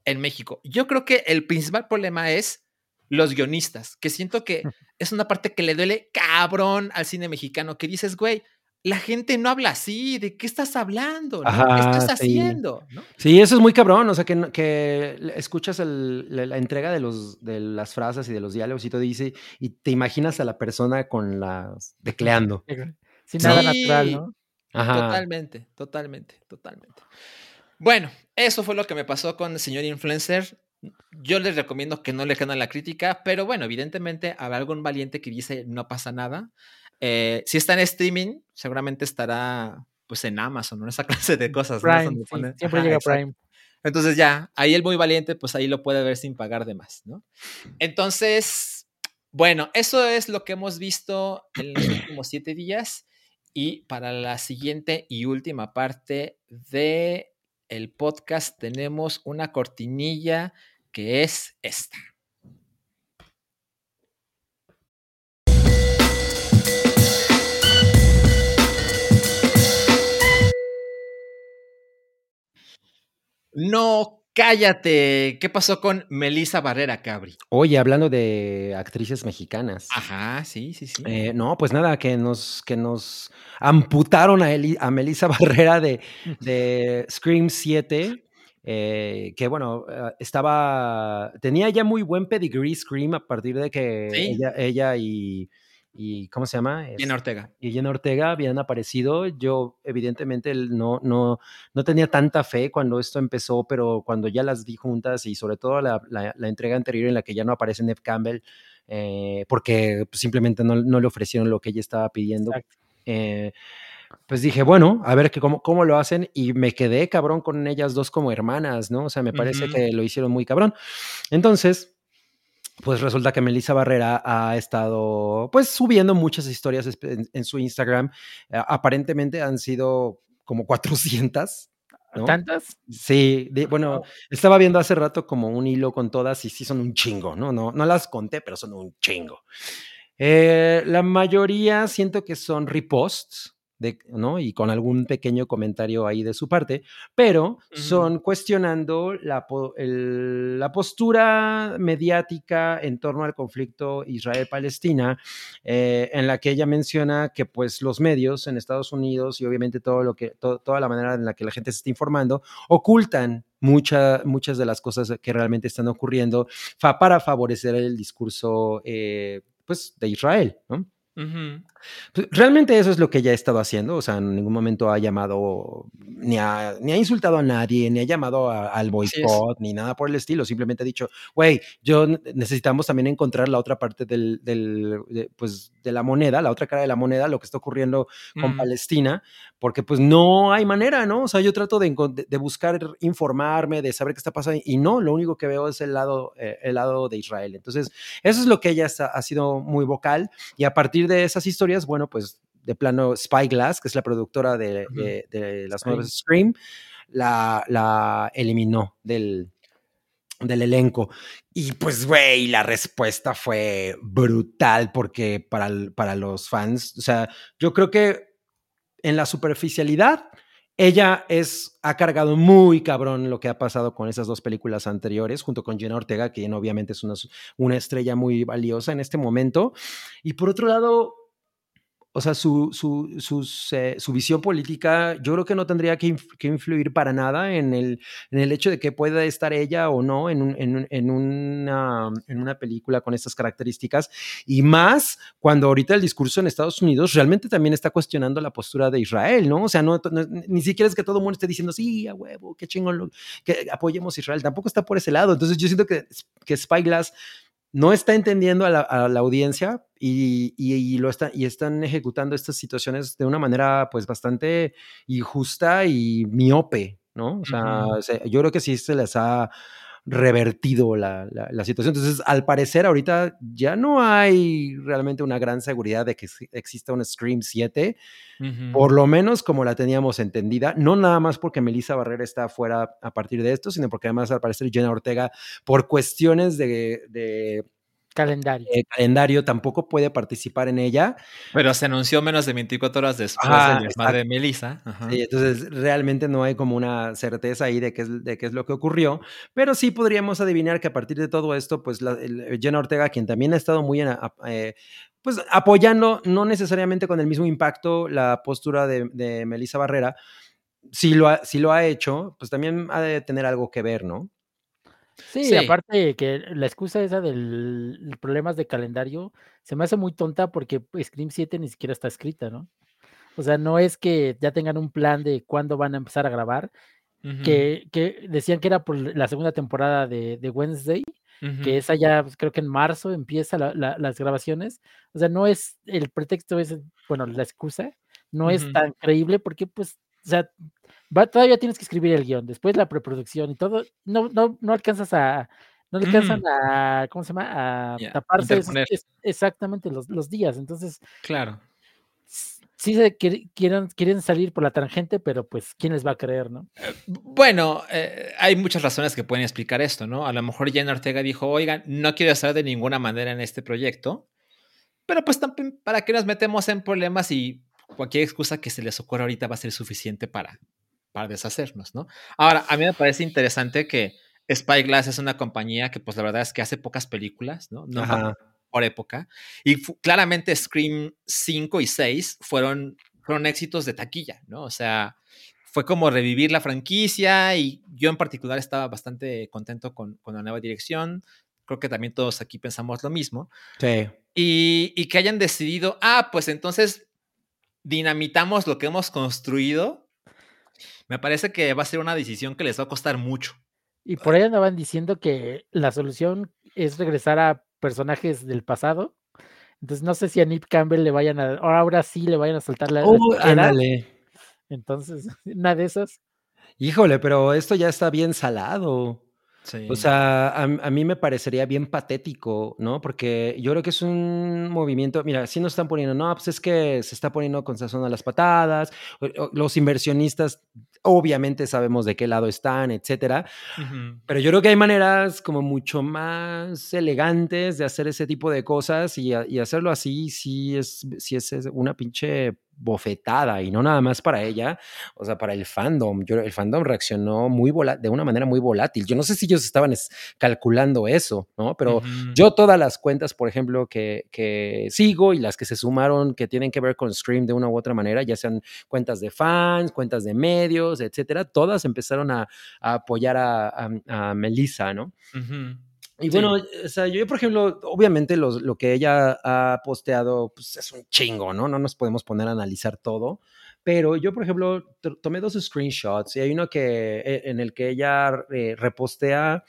en México. Yo creo que el principal problema es los guionistas, que siento que [LAUGHS] es una parte que le duele cabrón al cine mexicano, que dices, güey, la gente no habla así, ¿de qué estás hablando? ¿Qué estás haciendo? Sí, eso es muy cabrón, o sea, que, que escuchas la, entrega de, los, de las frases y de los diálogos y todo dice, y te imaginas a la persona con las tecleando. Sin nada natural, ¿no? Totalmente, totalmente, totalmente. Bueno, eso fue lo que me pasó con el señor influencer. Yo les recomiendo que no le quedan la crítica, pero bueno, evidentemente habrá algún valiente que dice no pasa nada. Eh, si está en streaming, seguramente estará pues en Amazon, o en esa [LAUGHS] clase de cosas. siempre llega Prime. Entonces ya, ahí el muy valiente, pues ahí lo puede ver sin pagar de más, ¿no? Entonces, bueno, eso es lo que hemos visto en los últimos siete días. Y para la siguiente y última parte de el podcast tenemos una cortinilla que es esta. No, cállate. ¿Qué pasó con Melissa Barrera Cabri? Oye, hablando de actrices mexicanas. Ajá, sí, sí, sí. Eh, no, pues nada, que nos, que nos amputaron a, a Melissa [LAUGHS] Barrera de, de Scream 7. Eh, que bueno, eh, estaba, tenía ya muy buen pedigree Scream a partir de que ella, ella y y ¿cómo se llama? Jenna Ortega. Y Jenna Ortega habían aparecido. Yo evidentemente no, no, no tenía tanta fe cuando esto empezó, pero cuando ya las vi juntas y sobre todo la, la, entrega anterior en la que ya no aparece Neve Campbell, eh, porque simplemente no, no, le ofrecieron lo que ella estaba pidiendo. Eh, pues dije, bueno, a ver que cómo, cómo, lo hacen y me quedé cabrón con ellas dos como hermanas, ¿no? O sea, me parece que lo hicieron muy cabrón. Entonces, pues resulta que Melissa Barrera ha estado pues subiendo muchas historias en, su Instagram. Eh, aparentemente han sido como 400. ¿Tantas? Sí, bueno, estaba viendo hace rato como un hilo con todas y sí son un chingo, ¿no? No, no las conté, pero son un chingo. Eh, la mayoría siento que son reposts, ¿no? Y con algún pequeño comentario ahí de su parte, pero son cuestionando la, la, postura mediática en torno al conflicto Israel-Palestina, eh, en la que ella menciona que pues los medios en Estados Unidos y obviamente todo lo que, toda la manera en la que la gente se está informando, ocultan muchas de las cosas que realmente están ocurriendo para favorecer el discurso eh, pues, de Israel, ¿no? Pues, realmente eso es lo que ella ha estado haciendo, o sea, en ningún momento ha llamado, ni ha, ni ha insultado a nadie, ni ha llamado al boicot, ni nada por el estilo, simplemente ha dicho, güey, yo necesitamos también encontrar la otra parte del, del de, pues, de la moneda, la otra cara de la moneda, lo que está ocurriendo con Palestina, porque pues no hay manera, ¿no? O sea, yo trato de, de, buscar informarme, de saber qué está pasando, y no, lo único que veo es el lado, eh, el lado de Israel. Entonces, eso es lo que ella ha sido muy vocal, y a partir de esas historias, bueno, pues de plano Spyglass, que es la productora de, las nuevas Scream, la, la eliminó del, del elenco. Y pues, güey, la respuesta fue brutal porque para, para los fans, o sea, yo creo que en la superficialidad, ella es, ha cargado muy cabrón lo que ha pasado con esas dos películas anteriores, junto con Jenna Ortega, que obviamente es una, una estrella muy valiosa en este momento. Y por otro lado, o sea, su, su, eh, su, visión política, yo creo que no tendría que, influir para nada en el, en el hecho de que pueda estar ella o no en, en, en, una, en una película con estas características. Y más cuando ahorita el discurso en Estados Unidos realmente también está cuestionando la postura de Israel, ¿no? O sea, no, ni siquiera es que todo el mundo esté diciendo, sí, a huevo, qué chingón, que apoyemos a Israel. Tampoco está por ese lado. Entonces yo siento que, que Spyglass no está entendiendo a la, audiencia y, lo está, y están ejecutando estas situaciones de una manera pues bastante injusta y miope, ¿no? O sea, yo creo que sí se les ha revertido la, situación. Entonces, al parecer, ahorita ya no hay realmente una gran seguridad de que exista un Scream 7, por lo menos como la teníamos entendida, no nada más porque Melissa Barrera está fuera a partir de esto, sino porque además al parecer Jenna Ortega, por cuestiones de calendario. eh, calendario tampoco puede participar en ella. Pero se anunció menos de 24 horas después Ajá, del desmadre de Melissa. Ajá. Sí, entonces realmente no hay como una certeza ahí de qué es, de qué es lo que ocurrió, pero sí podríamos adivinar que a partir de todo esto, pues la, el- Jenna Ortega, quien también ha estado muy en, a- eh, pues apoyando, no necesariamente con el mismo impacto, la postura de, de Melissa Barrera, si lo, ha, si lo ha hecho, pues también ha de tener algo que ver, ¿no? Sí, Sí. aparte que la excusa esa del problemas de calendario se me hace muy tonta porque Scream 7 ni siquiera está escrita, ¿no? O sea, no es que ya tengan un plan de cuándo van a empezar a grabar, Ujú, que, que decían que era por la segunda temporada de, de Wednesday, ujú. que esa ya pues, creo que en marzo empieza la- la- las grabaciones. O sea, no es el pretexto, es, bueno, la excusa, no es Ujú. tan creíble porque pues, o sea, va- todavía tienes que escribir el guion, después la preproducción y todo, no, no, no alcanzas a, no alcanzan Ujú. a, ¿cómo se llama? A taparse esos- interponer. es- exactamente los, los días. Entonces, Claro. sí se quiere- quieren, quieren salir por la tangente, pero pues, ¿quién les va a creer, no? Bueno, eh, hay muchas razones que pueden explicar esto, ¿no? A lo mejor Jenna Ortega dijo, oigan, no quiero estar de ninguna manera en este proyecto, pero pues también, ¿para qué nos metemos en problemas y cualquier excusa que se les ocurra ahorita va a ser suficiente para, para deshacernos, ¿no? Ahora, a mí me parece interesante que Spyglass es una compañía que pues la verdad es que hace pocas películas, ¿no? No por época. Y claramente Scream 5 y 6 fueron, fueron éxitos de taquilla, ¿no? O sea, fue como revivir la franquicia y yo en particular estaba bastante contento con, con la nueva dirección. Creo que también todos aquí pensamos lo mismo. Sí. Y, y que hayan decidido, ah, pues entonces dinamitamos lo que hemos construido. Me parece que va a ser una decisión que les va a costar mucho. Y por ahí andaban diciendo que la solución es regresar a personajes del pasado. Entonces no sé si a Nip Campbell le vayan a, ahora, ahora sí le vayan a soltar la, la tijera. ándale. Entonces, [LAUGHS] una de esas. Híjole, pero esto ya está bien salado. Sí. O sea, a, a mí me parecería bien patético, ¿no? Porque yo creo que es un movimiento, mira, si nos están poniendo, no, pues es que se está poniendo con sazón a las patadas, los inversionistas obviamente sabemos de qué lado están, etcétera, pero yo creo que hay maneras como mucho más elegantes de hacer ese tipo de cosas y, y hacerlo así, sí es, sí es es una pinche bofetada y no nada más para ella, o sea, para el fandom. Yo, el fandom reaccionó muy vola- de una manera muy volátil. Yo no sé si ellos estaban es- calculando eso, ¿no? Pero yo todas las cuentas, por ejemplo, que, que sigo y las que se sumaron que tienen que ver con Scream de una u otra manera, ya sean cuentas de fans, cuentas de medios, etcétera, todas empezaron a, a apoyar a, a, a Melissa, ¿no? Y Sí. bueno, o sea, yo, por ejemplo, obviamente los- lo que ella ha posteado pues, es un chingo, ¿no? No nos podemos poner a analizar todo. Pero yo, por ejemplo, to- tomé dos screenshots y hay uno que, eh, en el que ella eh, repostea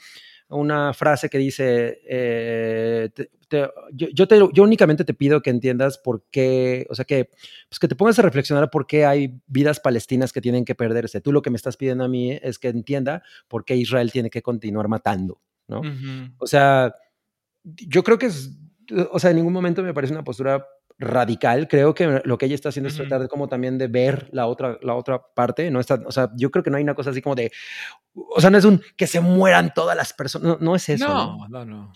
una frase que dice, eh, te- te- yo, yo, te- yo únicamente te pido que entiendas por qué, o sea, que, pues que te pongas a reflexionar por qué hay vidas palestinas que tienen que perderse. Tú lo que me estás pidiendo a mí es que entienda por qué Israel tiene que continuar matando, ¿no? Ujú. O sea, yo creo que es, o sea, en ningún momento me parece una postura radical. Creo que lo que ella está haciendo es Ujú. tratar de como también de ver la otra, la otra parte. No está, o sea, yo creo que no hay una cosa así como de, o sea, no es un que se mueran todas las personas. No, no es eso. ¿no? No, no, no.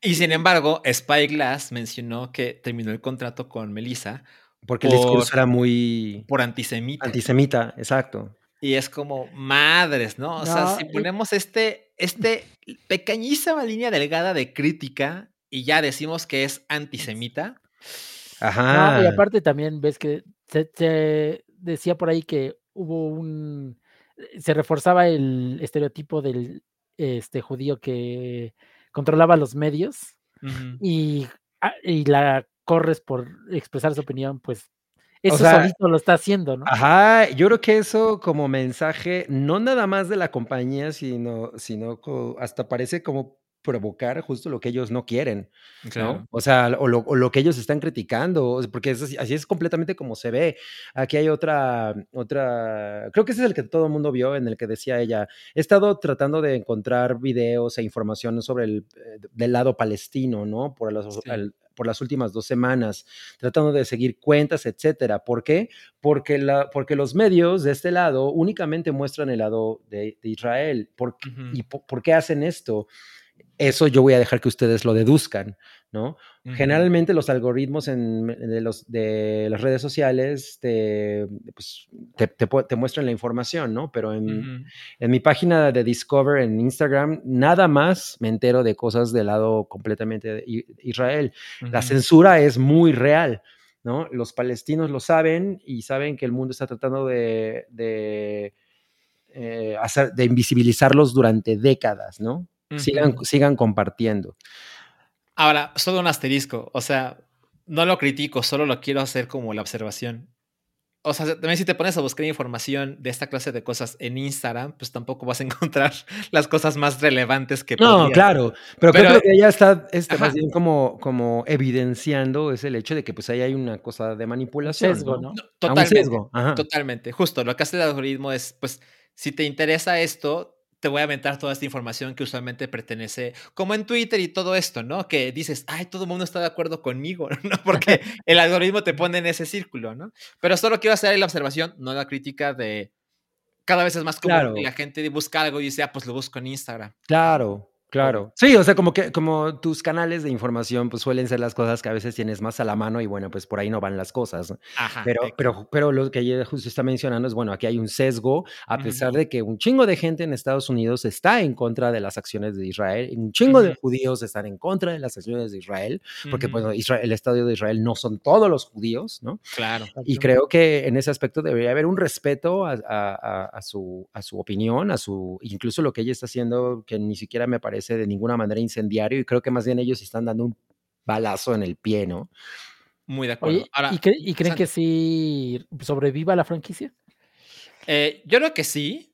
Y sin embargo, Spyglass mencionó que terminó el contrato con Melissa Porque el discurso Por- era muy por antisemita. antisemita, exacto. y es como madres, ¿no? O sea, No, si y- ponemos este, este pequeñísima línea delgada de crítica y ya decimos que es antisemita. Ajá. No, y aparte también ves que se, se decía por ahí que hubo un se reforzaba el estereotipo del este judío que controlaba los medios y, ah, y la corres por expresar su opinión, pues eso sea, solito lo está haciendo, ¿no? Ajá, yo creo que eso como mensaje, no nada más de la compañía, sino, sino hasta parece como provocar justo lo que ellos no quieren, ¿no? Claro. O sea, o lo, o lo que ellos están criticando, porque es así, así es completamente como se ve. Aquí hay otra, otra, creo que ese es el que todo el mundo vio, en el que decía ella, he estado tratando de encontrar videos e información sobre el eh, del lado palestino, ¿no? Por las, Sí. al- por las últimas dos semanas, tratando de seguir cuentas, etcétera. ¿Por qué? Porque, la, porque los medios de este lado únicamente muestran el lado de, de Israel. ¿Por, qué- Ujú. ¿Y po- por qué hacen esto? Eso yo voy a dejar que ustedes lo deduzcan, ¿no? Generalmente los algoritmos en, de, los, de las redes sociales te, pues, te, te pu- te muestran la información, ¿no? Pero en, mi página de Discover en Instagram, nada más me entero de cosas del lado completamente de Israel. La censura es muy real, ¿no? Los palestinos lo saben y saben que el mundo está tratando de, de, eh, hacer, de invisibilizarlos durante décadas, ¿no? Sigan, sigan compartiendo. Ahora, solo un asterisco. O sea, no lo critico, solo lo quiero hacer como la observación. O sea, también si te pones a buscar información de esta clase de cosas en Instagram, pues tampoco vas a [LAUGHS] encontrar las cosas más relevantes que No, claro, pero, Pero- creo que ella está este, más bien como, como evidenciando es el hecho de que pues ahí hay una cosa de manipulación. sesgo, ¿no? ¿no? Ah, un totalmente. sesgo, ajá. Totalmente. Justo, lo que hace el algoritmo es, pues, si te interesa esto, te voy a aventar toda esta información que usualmente pertenece, como en Twitter y todo esto, ¿no? Que dices, ay, todo el mundo está de acuerdo conmigo, [LAUGHS] ¿no? Porque [LAUGHS] el algoritmo te pone en ese círculo, ¿no? Pero solo quiero hacer la observación, no la crítica de cada vez es más común Claro. que la gente busca algo y dice, ah, pues lo busco en Instagram. Claro, claro. Sí, o sea, como que como tus canales de información pues suelen ser las cosas que a veces tienes más a la mano y bueno, pues por ahí no van las cosas. ¿no? Ajá. Pero, pero, pero lo que ella justo está mencionando es, bueno, aquí hay un sesgo, a pesar de que un chingo de gente en Estados Unidos está en contra de las acciones de Israel, un chingo de judíos están en contra de las acciones de Israel, porque bueno, Israel, el Estado de Israel no son todos los judíos, ¿no? Claro. Y creo que en ese aspecto debería haber un respeto a, a- a- a su, a su opinión, a su, incluso lo que ella está haciendo, que ni siquiera me parece de ninguna manera incendiario, y creo que más bien ellos están dando un balazo en el pie, ¿no? Muy de acuerdo. Oye, Ahora, ¿y, cre- y creen que sí sobreviva la franquicia? eh, yo creo que sí.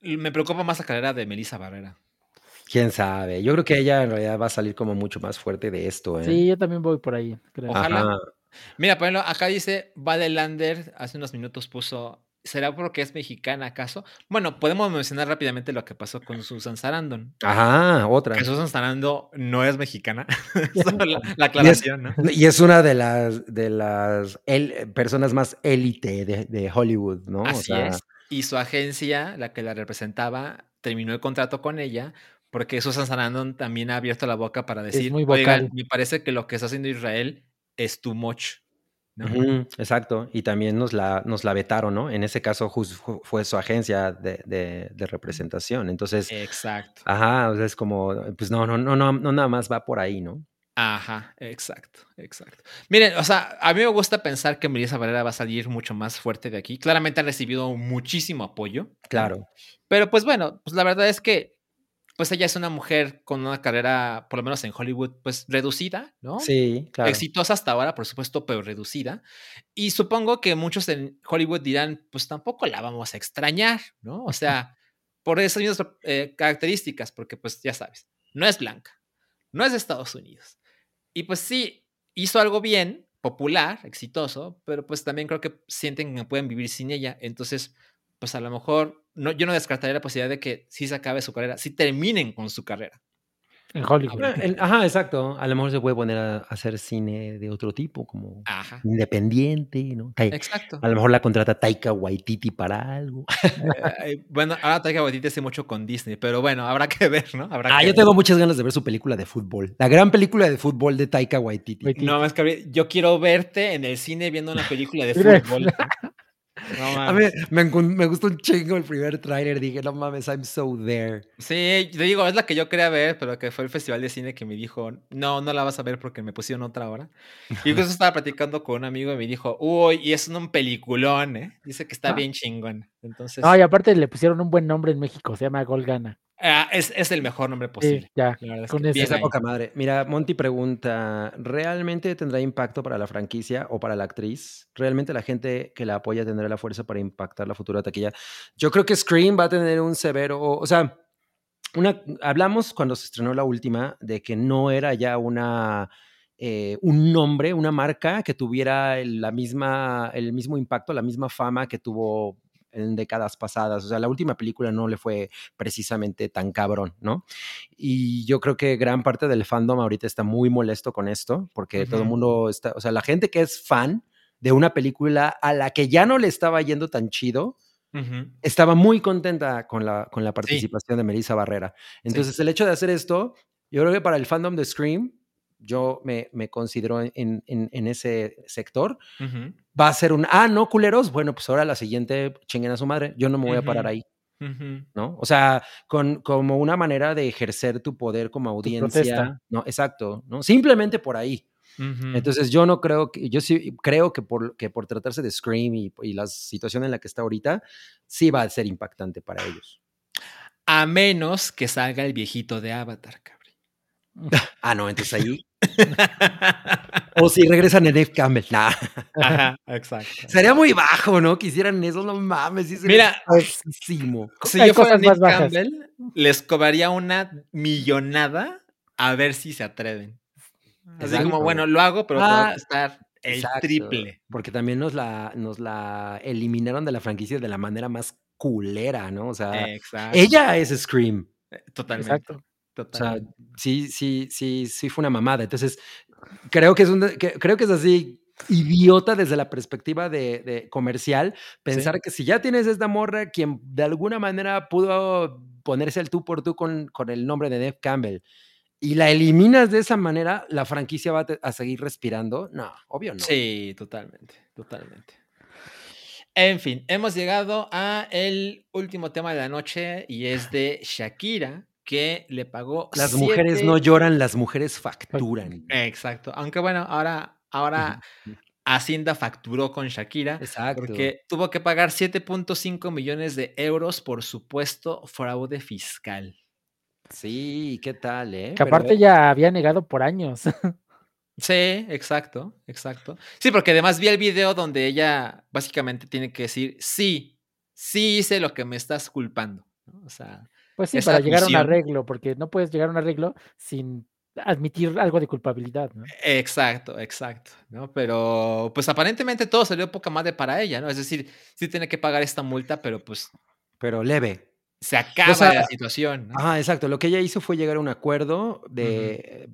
Me preocupa más la carrera de Melissa Barrera. Quién sabe. Yo creo que ella en realidad va a salir como mucho más fuerte de esto, ¿eh? Sí, yo también voy por ahí. creo. Ojalá. Ajá. Mira, por ejemplo, acá dice Vale Lander, hace unos minutos puso, ¿será porque es mexicana acaso? Bueno, podemos mencionar rápidamente lo que pasó con Susan Sarandon. Ajá, otra. Que Susan Sarandon no es mexicana. [LAUGHS] La, la Y es, aclaración, ¿no? y es una de las, de las el- personas más élite de, de Hollywood, ¿no? O Así sea, es. Y su agencia, la que la representaba, terminó el contrato con ella porque Susan Sarandon también ha abierto la boca para decir, muy oigan, vocal. me parece que lo que está haciendo Israel es too much. Exacto. Y también nos la, nos la vetaron, ¿no? En ese caso fue su agencia de, de- de representación. Entonces, Exacto. ajá, o sea, es como, pues no, no, no, no, no nada más va por ahí, ¿no? Ajá, exacto, exacto. Miren, o sea, a mí me gusta pensar que Melissa Barrera va a salir mucho más fuerte de aquí. Claramente ha recibido muchísimo apoyo. Claro. Pero pues bueno, pues la verdad es que pues ella es una mujer con una carrera, por lo menos en Hollywood, pues reducida, ¿no? Sí, claro. Exitosa hasta ahora, por supuesto, pero reducida. Y supongo que muchos en Hollywood dirán, pues tampoco la vamos a extrañar, ¿no? O sea, por esas mismas eh, características, porque pues ya sabes, no es blanca, no es de Estados Unidos. Y pues sí, hizo algo bien, popular, exitoso, pero pues también creo que sienten que pueden vivir sin ella. Entonces, pues a lo mejor no, yo no descartaría la posibilidad de que sí se acabe su carrera, sí terminen con su carrera. En Hollywood. Ajá, exacto. A lo mejor se puede poner a, a hacer cine de otro tipo, como Ajá, independiente, ¿no? Exacto. A lo mejor la contrata Taika Waititi para algo. Eh, bueno, ahora Taika Waititi hace mucho con Disney, pero bueno, habrá que [LAUGHS] ver, ¿no? Habrá Ah, que yo ver. tengo muchas ganas de ver su película de fútbol. La gran película de fútbol de Taika Waititi. Waititi. No, es que yo quiero verte en el cine viendo una película de [LAUGHS] fútbol. No A mí me, me gustó un chingo el primer tráiler. Dije, no mames, I'm so there. Sí, te digo, es la que yo quería ver, pero que fue el festival de cine que me dijo, no, no la vas a ver porque me pusieron otra hora. Y incluso [LAUGHS] estaba platicando con un amigo y me dijo, uy, y es un peliculón, ¿eh? Dice que está Ah. bien chingón. Entonces, No, y aparte le pusieron un buen nombre en México, se llama Golgana. ah, es, es el mejor nombre Sí, posible. ya. La verdad es con que ahí. poca madre. Mira, Monty pregunta, ¿realmente tendrá impacto para la franquicia o para la actriz? ¿Realmente la gente que la apoya tendrá la fuerza para impactar la futura taquilla? Yo creo que Scream va a tener un severo, o sea, una, hablamos cuando se estrenó la última de que no era ya una... eh, un nombre, una marca que tuviera el, la misma, el mismo impacto, la misma fama que tuvo en décadas pasadas. O sea, la última película no le fue precisamente tan cabrón, ¿no? Y yo creo que gran parte del fandom ahorita está muy molesto con esto, porque todo el mundo está, o sea, la gente que es fan de una película a la que ya no le estaba yendo tan chido, estaba muy contenta con la, con la participación de Melissa Barrera. Entonces, el hecho de hacer esto, yo creo que para el fandom de Scream, yo me, me considero en, en, ese sector, va a ser un, ah, no, culeros, bueno, pues ahora la siguiente chinguen a su madre, yo no me voy a parar ahí. ¿No? O sea, con, como una manera de ejercer tu poder como audiencia. No, exacto, ¿no? Simplemente por ahí. Entonces yo no creo que, yo sí creo que por, que por tratarse de Scream y, y, la situación en la que está ahorita, sí va a ser impactante para ellos. A menos que salga el viejito de Avatar, cabrón. [LAUGHS] ah, no, entonces ahí. O si regresan en F. Campbell. Nah. Ajá, exacto. Sería muy bajo, ¿no? Que hicieran eso, no mames. Sí Mira, si yo fuera Neve Campbell, les cobraría una millonada a ver si se atreven. Así como, bueno, lo hago, pero va a estar el triple. Porque también nos la, nos la eliminaron de la franquicia de la manera más culera, ¿no? O sea, ella es Scream. Eh, totalmente. Exacto. O sea, sí, sí, sí, sí fue una mamada. Entonces, creo que es un, creo que es así idiota desde la perspectiva de, comercial pensar que si ya tienes esta morra quien de alguna manera pudo ponerse el tú por tú con, con el nombre de Dave Campbell y la eliminas de esa manera, la franquicia va a, seguir respirando. No, obvio no. Sí, totalmente, totalmente. En fin, hemos llegado a el último tema de la noche y es de Shakira, que le pagó. Las mujeres no lloran, las mujeres facturan. Exacto. Aunque bueno, ahora, ahora Hacienda facturó con Shakira. Exacto. Porque tuvo que pagar 7.5 millones de euros por supuesto fraude fiscal. Sí, ¿qué tal, eh? Que aparte ya había negado por años. [LAUGHS] Sí, exacto, exacto. Sí, porque además vi el video donde ella básicamente tiene que decir, sí, sí hice lo que me estás culpando. O sea, pues sí, para llegar a un arreglo, porque no puedes llegar a un arreglo sin admitir algo de culpabilidad, ¿no? Exacto, exacto, ¿no? Pero pues aparentemente todo salió poca madre para ella, ¿no? Es decir, sí tiene que pagar esta multa, pero pues... Pero leve se acaba la situación. Ah, exacto. Lo que ella hizo fue llegar a un acuerdo de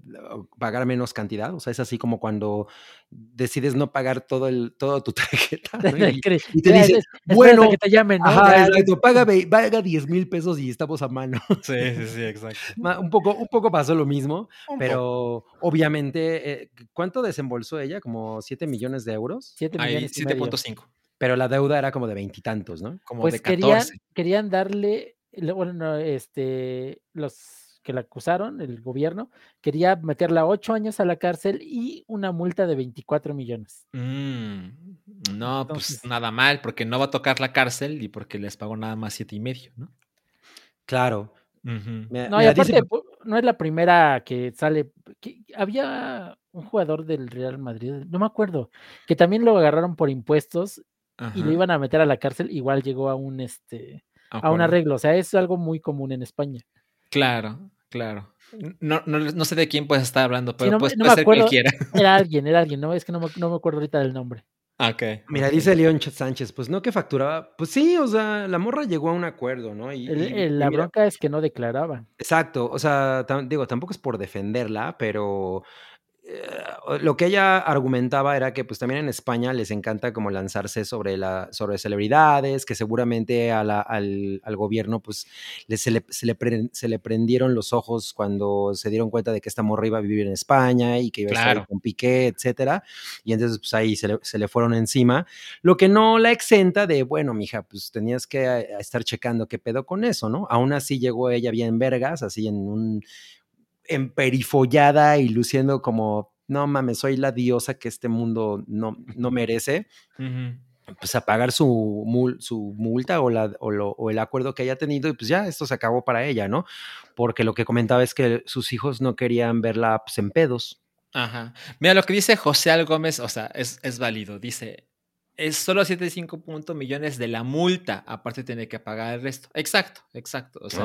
pagar menos cantidad. O sea, es así como cuando decides no pagar todo el, todo tu [LAUGHS] tarjeta. [LAUGHS] Y, te dice, bueno, que te llamen, ¿no? Ajá, exacto, paga, paga 10 mil pesos y estamos a mano. Sí, sí, sí, exacto. un, poco, un poco pasó lo mismo, pero obviamente, eh, ¿cuánto desembolsó ella? ¿Como 7 millones de euros? 7 millones. 7.5 pero la deuda era como de veintitantos, ¿no? Como pues de 14. Querían, darle, bueno, este, los que la acusaron, el gobierno, quería meterla ocho años a la cárcel y una multa de 24 millones. Mm, no, pues nada mal, porque no va a tocar la cárcel y porque les pagó nada más siete y medio, ¿no? Claro. no, y aparte, no es la primera que sale. había un jugador del Real Madrid, no me acuerdo, que también lo agarraron por impuestos y lo iban a meter a la cárcel, igual llegó a un este a un arreglo. O sea, es algo muy común en España. Claro, claro. No, no, no sé de quién puedes estar hablando, pero puede ser cualquiera. [LAUGHS] Era alguien, era alguien, ¿no? Es que no me, no me acuerdo ahorita del nombre. Ah, ok. Mira, dice León Sánchez, pues no que facturaba. Pues sí, o sea, la morra llegó a un acuerdo, ¿no? Y, la bronca es que no declaraba. Exacto, o sea, digo, tampoco es por defenderla, pero eh, lo que ella argumentaba era que pues también en España les encanta como lanzarse sobre, la, sobre celebridades, que seguramente al, al, gobierno pues se, le, se, le se, le, prendieron los ojos cuando se dieron cuenta de que esta morra iba a vivir en España y que iba a estar con Piqué, etcétera. Y entonces pues ahí se le, se le, fueron encima, lo que no la exenta de, bueno, mija, pues tenías que eh, estar checando qué pedo con eso, ¿no? Aún así llegó ella bien vergas, así en un emperifollada y luciendo como, no mames, soy la diosa que este mundo no, no merece, pues a pagar su, su multa o, la, o, el acuerdo que haya tenido y pues ya esto se acabó para ella, ¿no? Porque lo que comentaba es que sus hijos no querían verla pues, en pedos. Ajá. Mira, lo que dice José Al Gómez, o sea, es, es válido. Dice, es solo 7.5 millones de la multa, aparte tiene que pagar el resto. Exacto, exacto. O sea,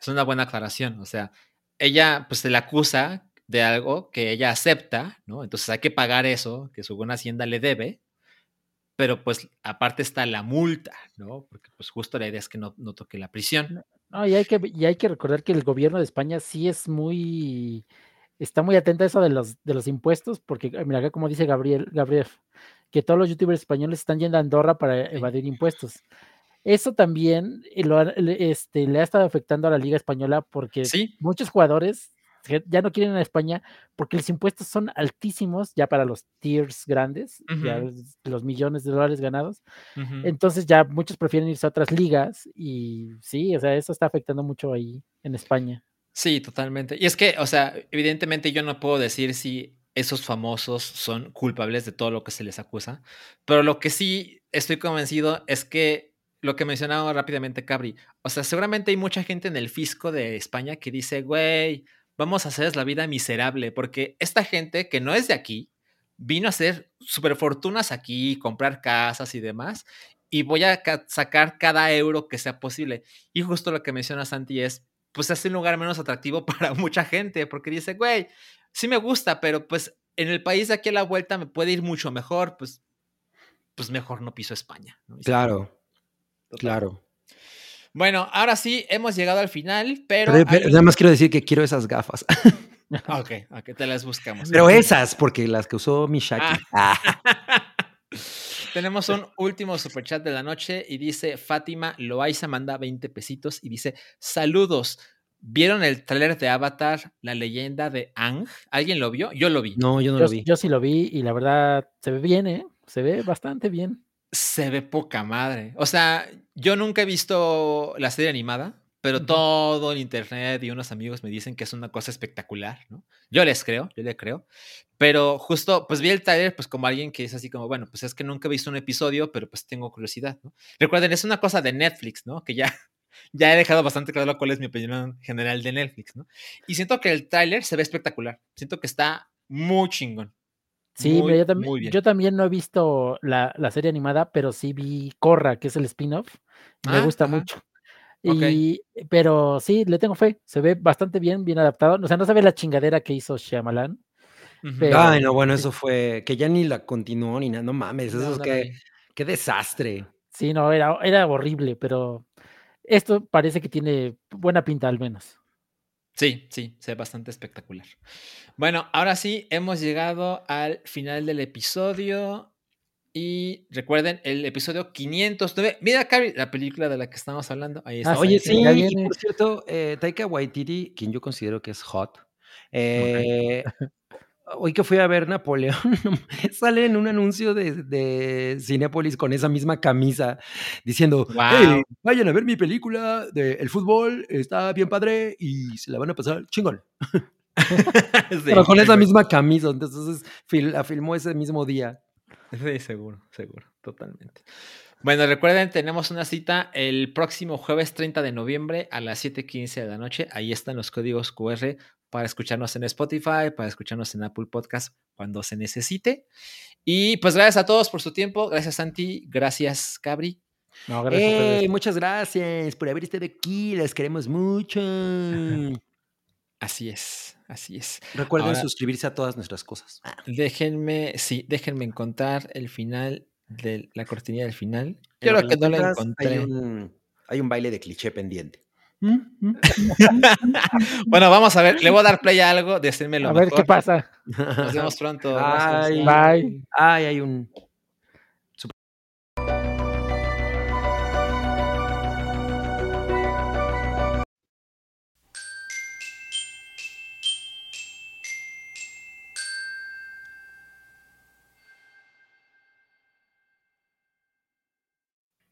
es una buena aclaración. O sea, ella pues se le acusa de algo que ella acepta, ¿no? Entonces hay que pagar eso que su buena hacienda le debe, pero pues aparte está la multa, ¿no? Porque pues justo la idea es que no, no toque la prisión. No, y hay, que, y hay que recordar que el gobierno de España sí es muy, está muy atento a eso de los, de los impuestos, porque mira acá como dice Gabriel, Gabriel, que todos los youtubers españoles están yendo a Andorra para evadir impuestos. Eso también eh, lo este, le ha estado afectando a la Liga Española porque muchos jugadores ya no quieren ir a España porque los impuestos son altísimos ya para los tiers grandes, ya los millones de dólares ganados. Entonces ya muchos prefieren irse a otras ligas y sí, o sea, eso está afectando mucho ahí en España. Sí, totalmente. Y es que, o sea, evidentemente yo no puedo decir si esos famosos son culpables de todo lo que se les acusa, pero lo que sí estoy convencido es que lo que mencionaba rápidamente Cabri, o sea, seguramente hay mucha gente en el fisco de España que dice, güey, vamos a hacerles la vida miserable, porque esta gente que no es de aquí, vino a hacer super fortunas aquí, comprar casas y demás, y voy a sacar cada euro que sea posible. Y justo lo que menciona Santi es, pues es un lugar menos atractivo [LAUGHS] para mucha gente, porque dice, güey, sí me gusta, pero pues en el país de aquí a la vuelta me puede ir mucho mejor, pues, pues mejor no piso España. Claro, claro. Bueno, ahora sí, hemos llegado al final, pero... nada más quiero decir que quiero esas gafas. [LAUGHS] ok, ok, te las buscamos. Pero esas, porque las que usó Mishaki. Ah. [LAUGHS] Tenemos un último superchat de la noche y dice Fátima Loaiza manda 20 pesitos y dice saludos. ¿Vieron el trailer de Avatar, la leyenda de Ang? ¿Alguien lo vio? Yo lo vi. No, yo no lo vi. Yo sí lo vi y la verdad se ve bien, ¿eh? Se ve bastante bien. Se ve poca madre. O sea, yo nunca he visto la serie animada, pero todo en internet y unos amigos me dicen que es una cosa espectacular, ¿no? Yo les creo, yo le creo. Pero justo, pues vi el trailer, pues como alguien que es así como, bueno, pues es que nunca he visto un episodio, pero pues tengo curiosidad, ¿no? Recuerden, es una cosa de Netflix, ¿no? Que ya, [LAUGHS] ya he dejado bastante claro cuál es mi opinión general de Netflix, ¿no? Y siento que el tráiler se ve espectacular. Siento que está muy chingón. Sí, yo, también, yo también no he visto la, serie animada, pero sí vi Corra, que es el spin-off. Me ah, gusta mucho. Y, pero sí, le tengo fe. Se ve bastante bien, bien adaptado. O sea, no se ve la chingadera que hizo Shyamalan. Ay, no, bueno, eso fue que ya ni la continuó ni nada. No mames, eso es que, qué desastre. Sí, no, era, era horrible, pero esto parece que tiene buena pinta al menos. Sí, sí, se ve bastante espectacular. Bueno, ahora sí, hemos llegado al final del episodio. Y recuerden, el episodio 509. Mira, Cari, la película de la que estamos hablando. Ahí está. Ah, oye, sí, y por cierto, eh, Taika Waititi, quien yo considero que es hot, eh, [LAUGHS] hoy que fui a ver Napoleón, [LAUGHS] sale en un anuncio de, de Cinepolis con esa misma camisa diciendo, vayan a ver mi película de El fútbol, está bien padre y se la van a pasar chingón. [LAUGHS] Pero con esa misma camisa, entonces la filmó ese mismo día. Sí, seguro, seguro, totalmente. Bueno, recuerden, tenemos una cita el próximo jueves 30 de noviembre a las 7:15 de la noche. Ahí están los códigos QR para escucharnos en Spotify, para escucharnos en Apple Podcast cuando se necesite. Y pues gracias a todos por su tiempo. Gracias, Santi. Gracias, Cabri. No, gracias muchas gracias por haber estado aquí. Les queremos mucho. [LAUGHS] Así es, así es. Recuerden suscribirse a todas nuestras cosas. Déjenme, sí, déjenme contar el final de la cortinilla del final. Yo creo que no la encontré. hay un baile de cliché pendiente. [LAUGHS] bueno, vamos a ver. Le voy a dar play a algo. Decirme lo A ver qué pasa. Nos vemos pronto. Bye. Bye. Ay, hay un.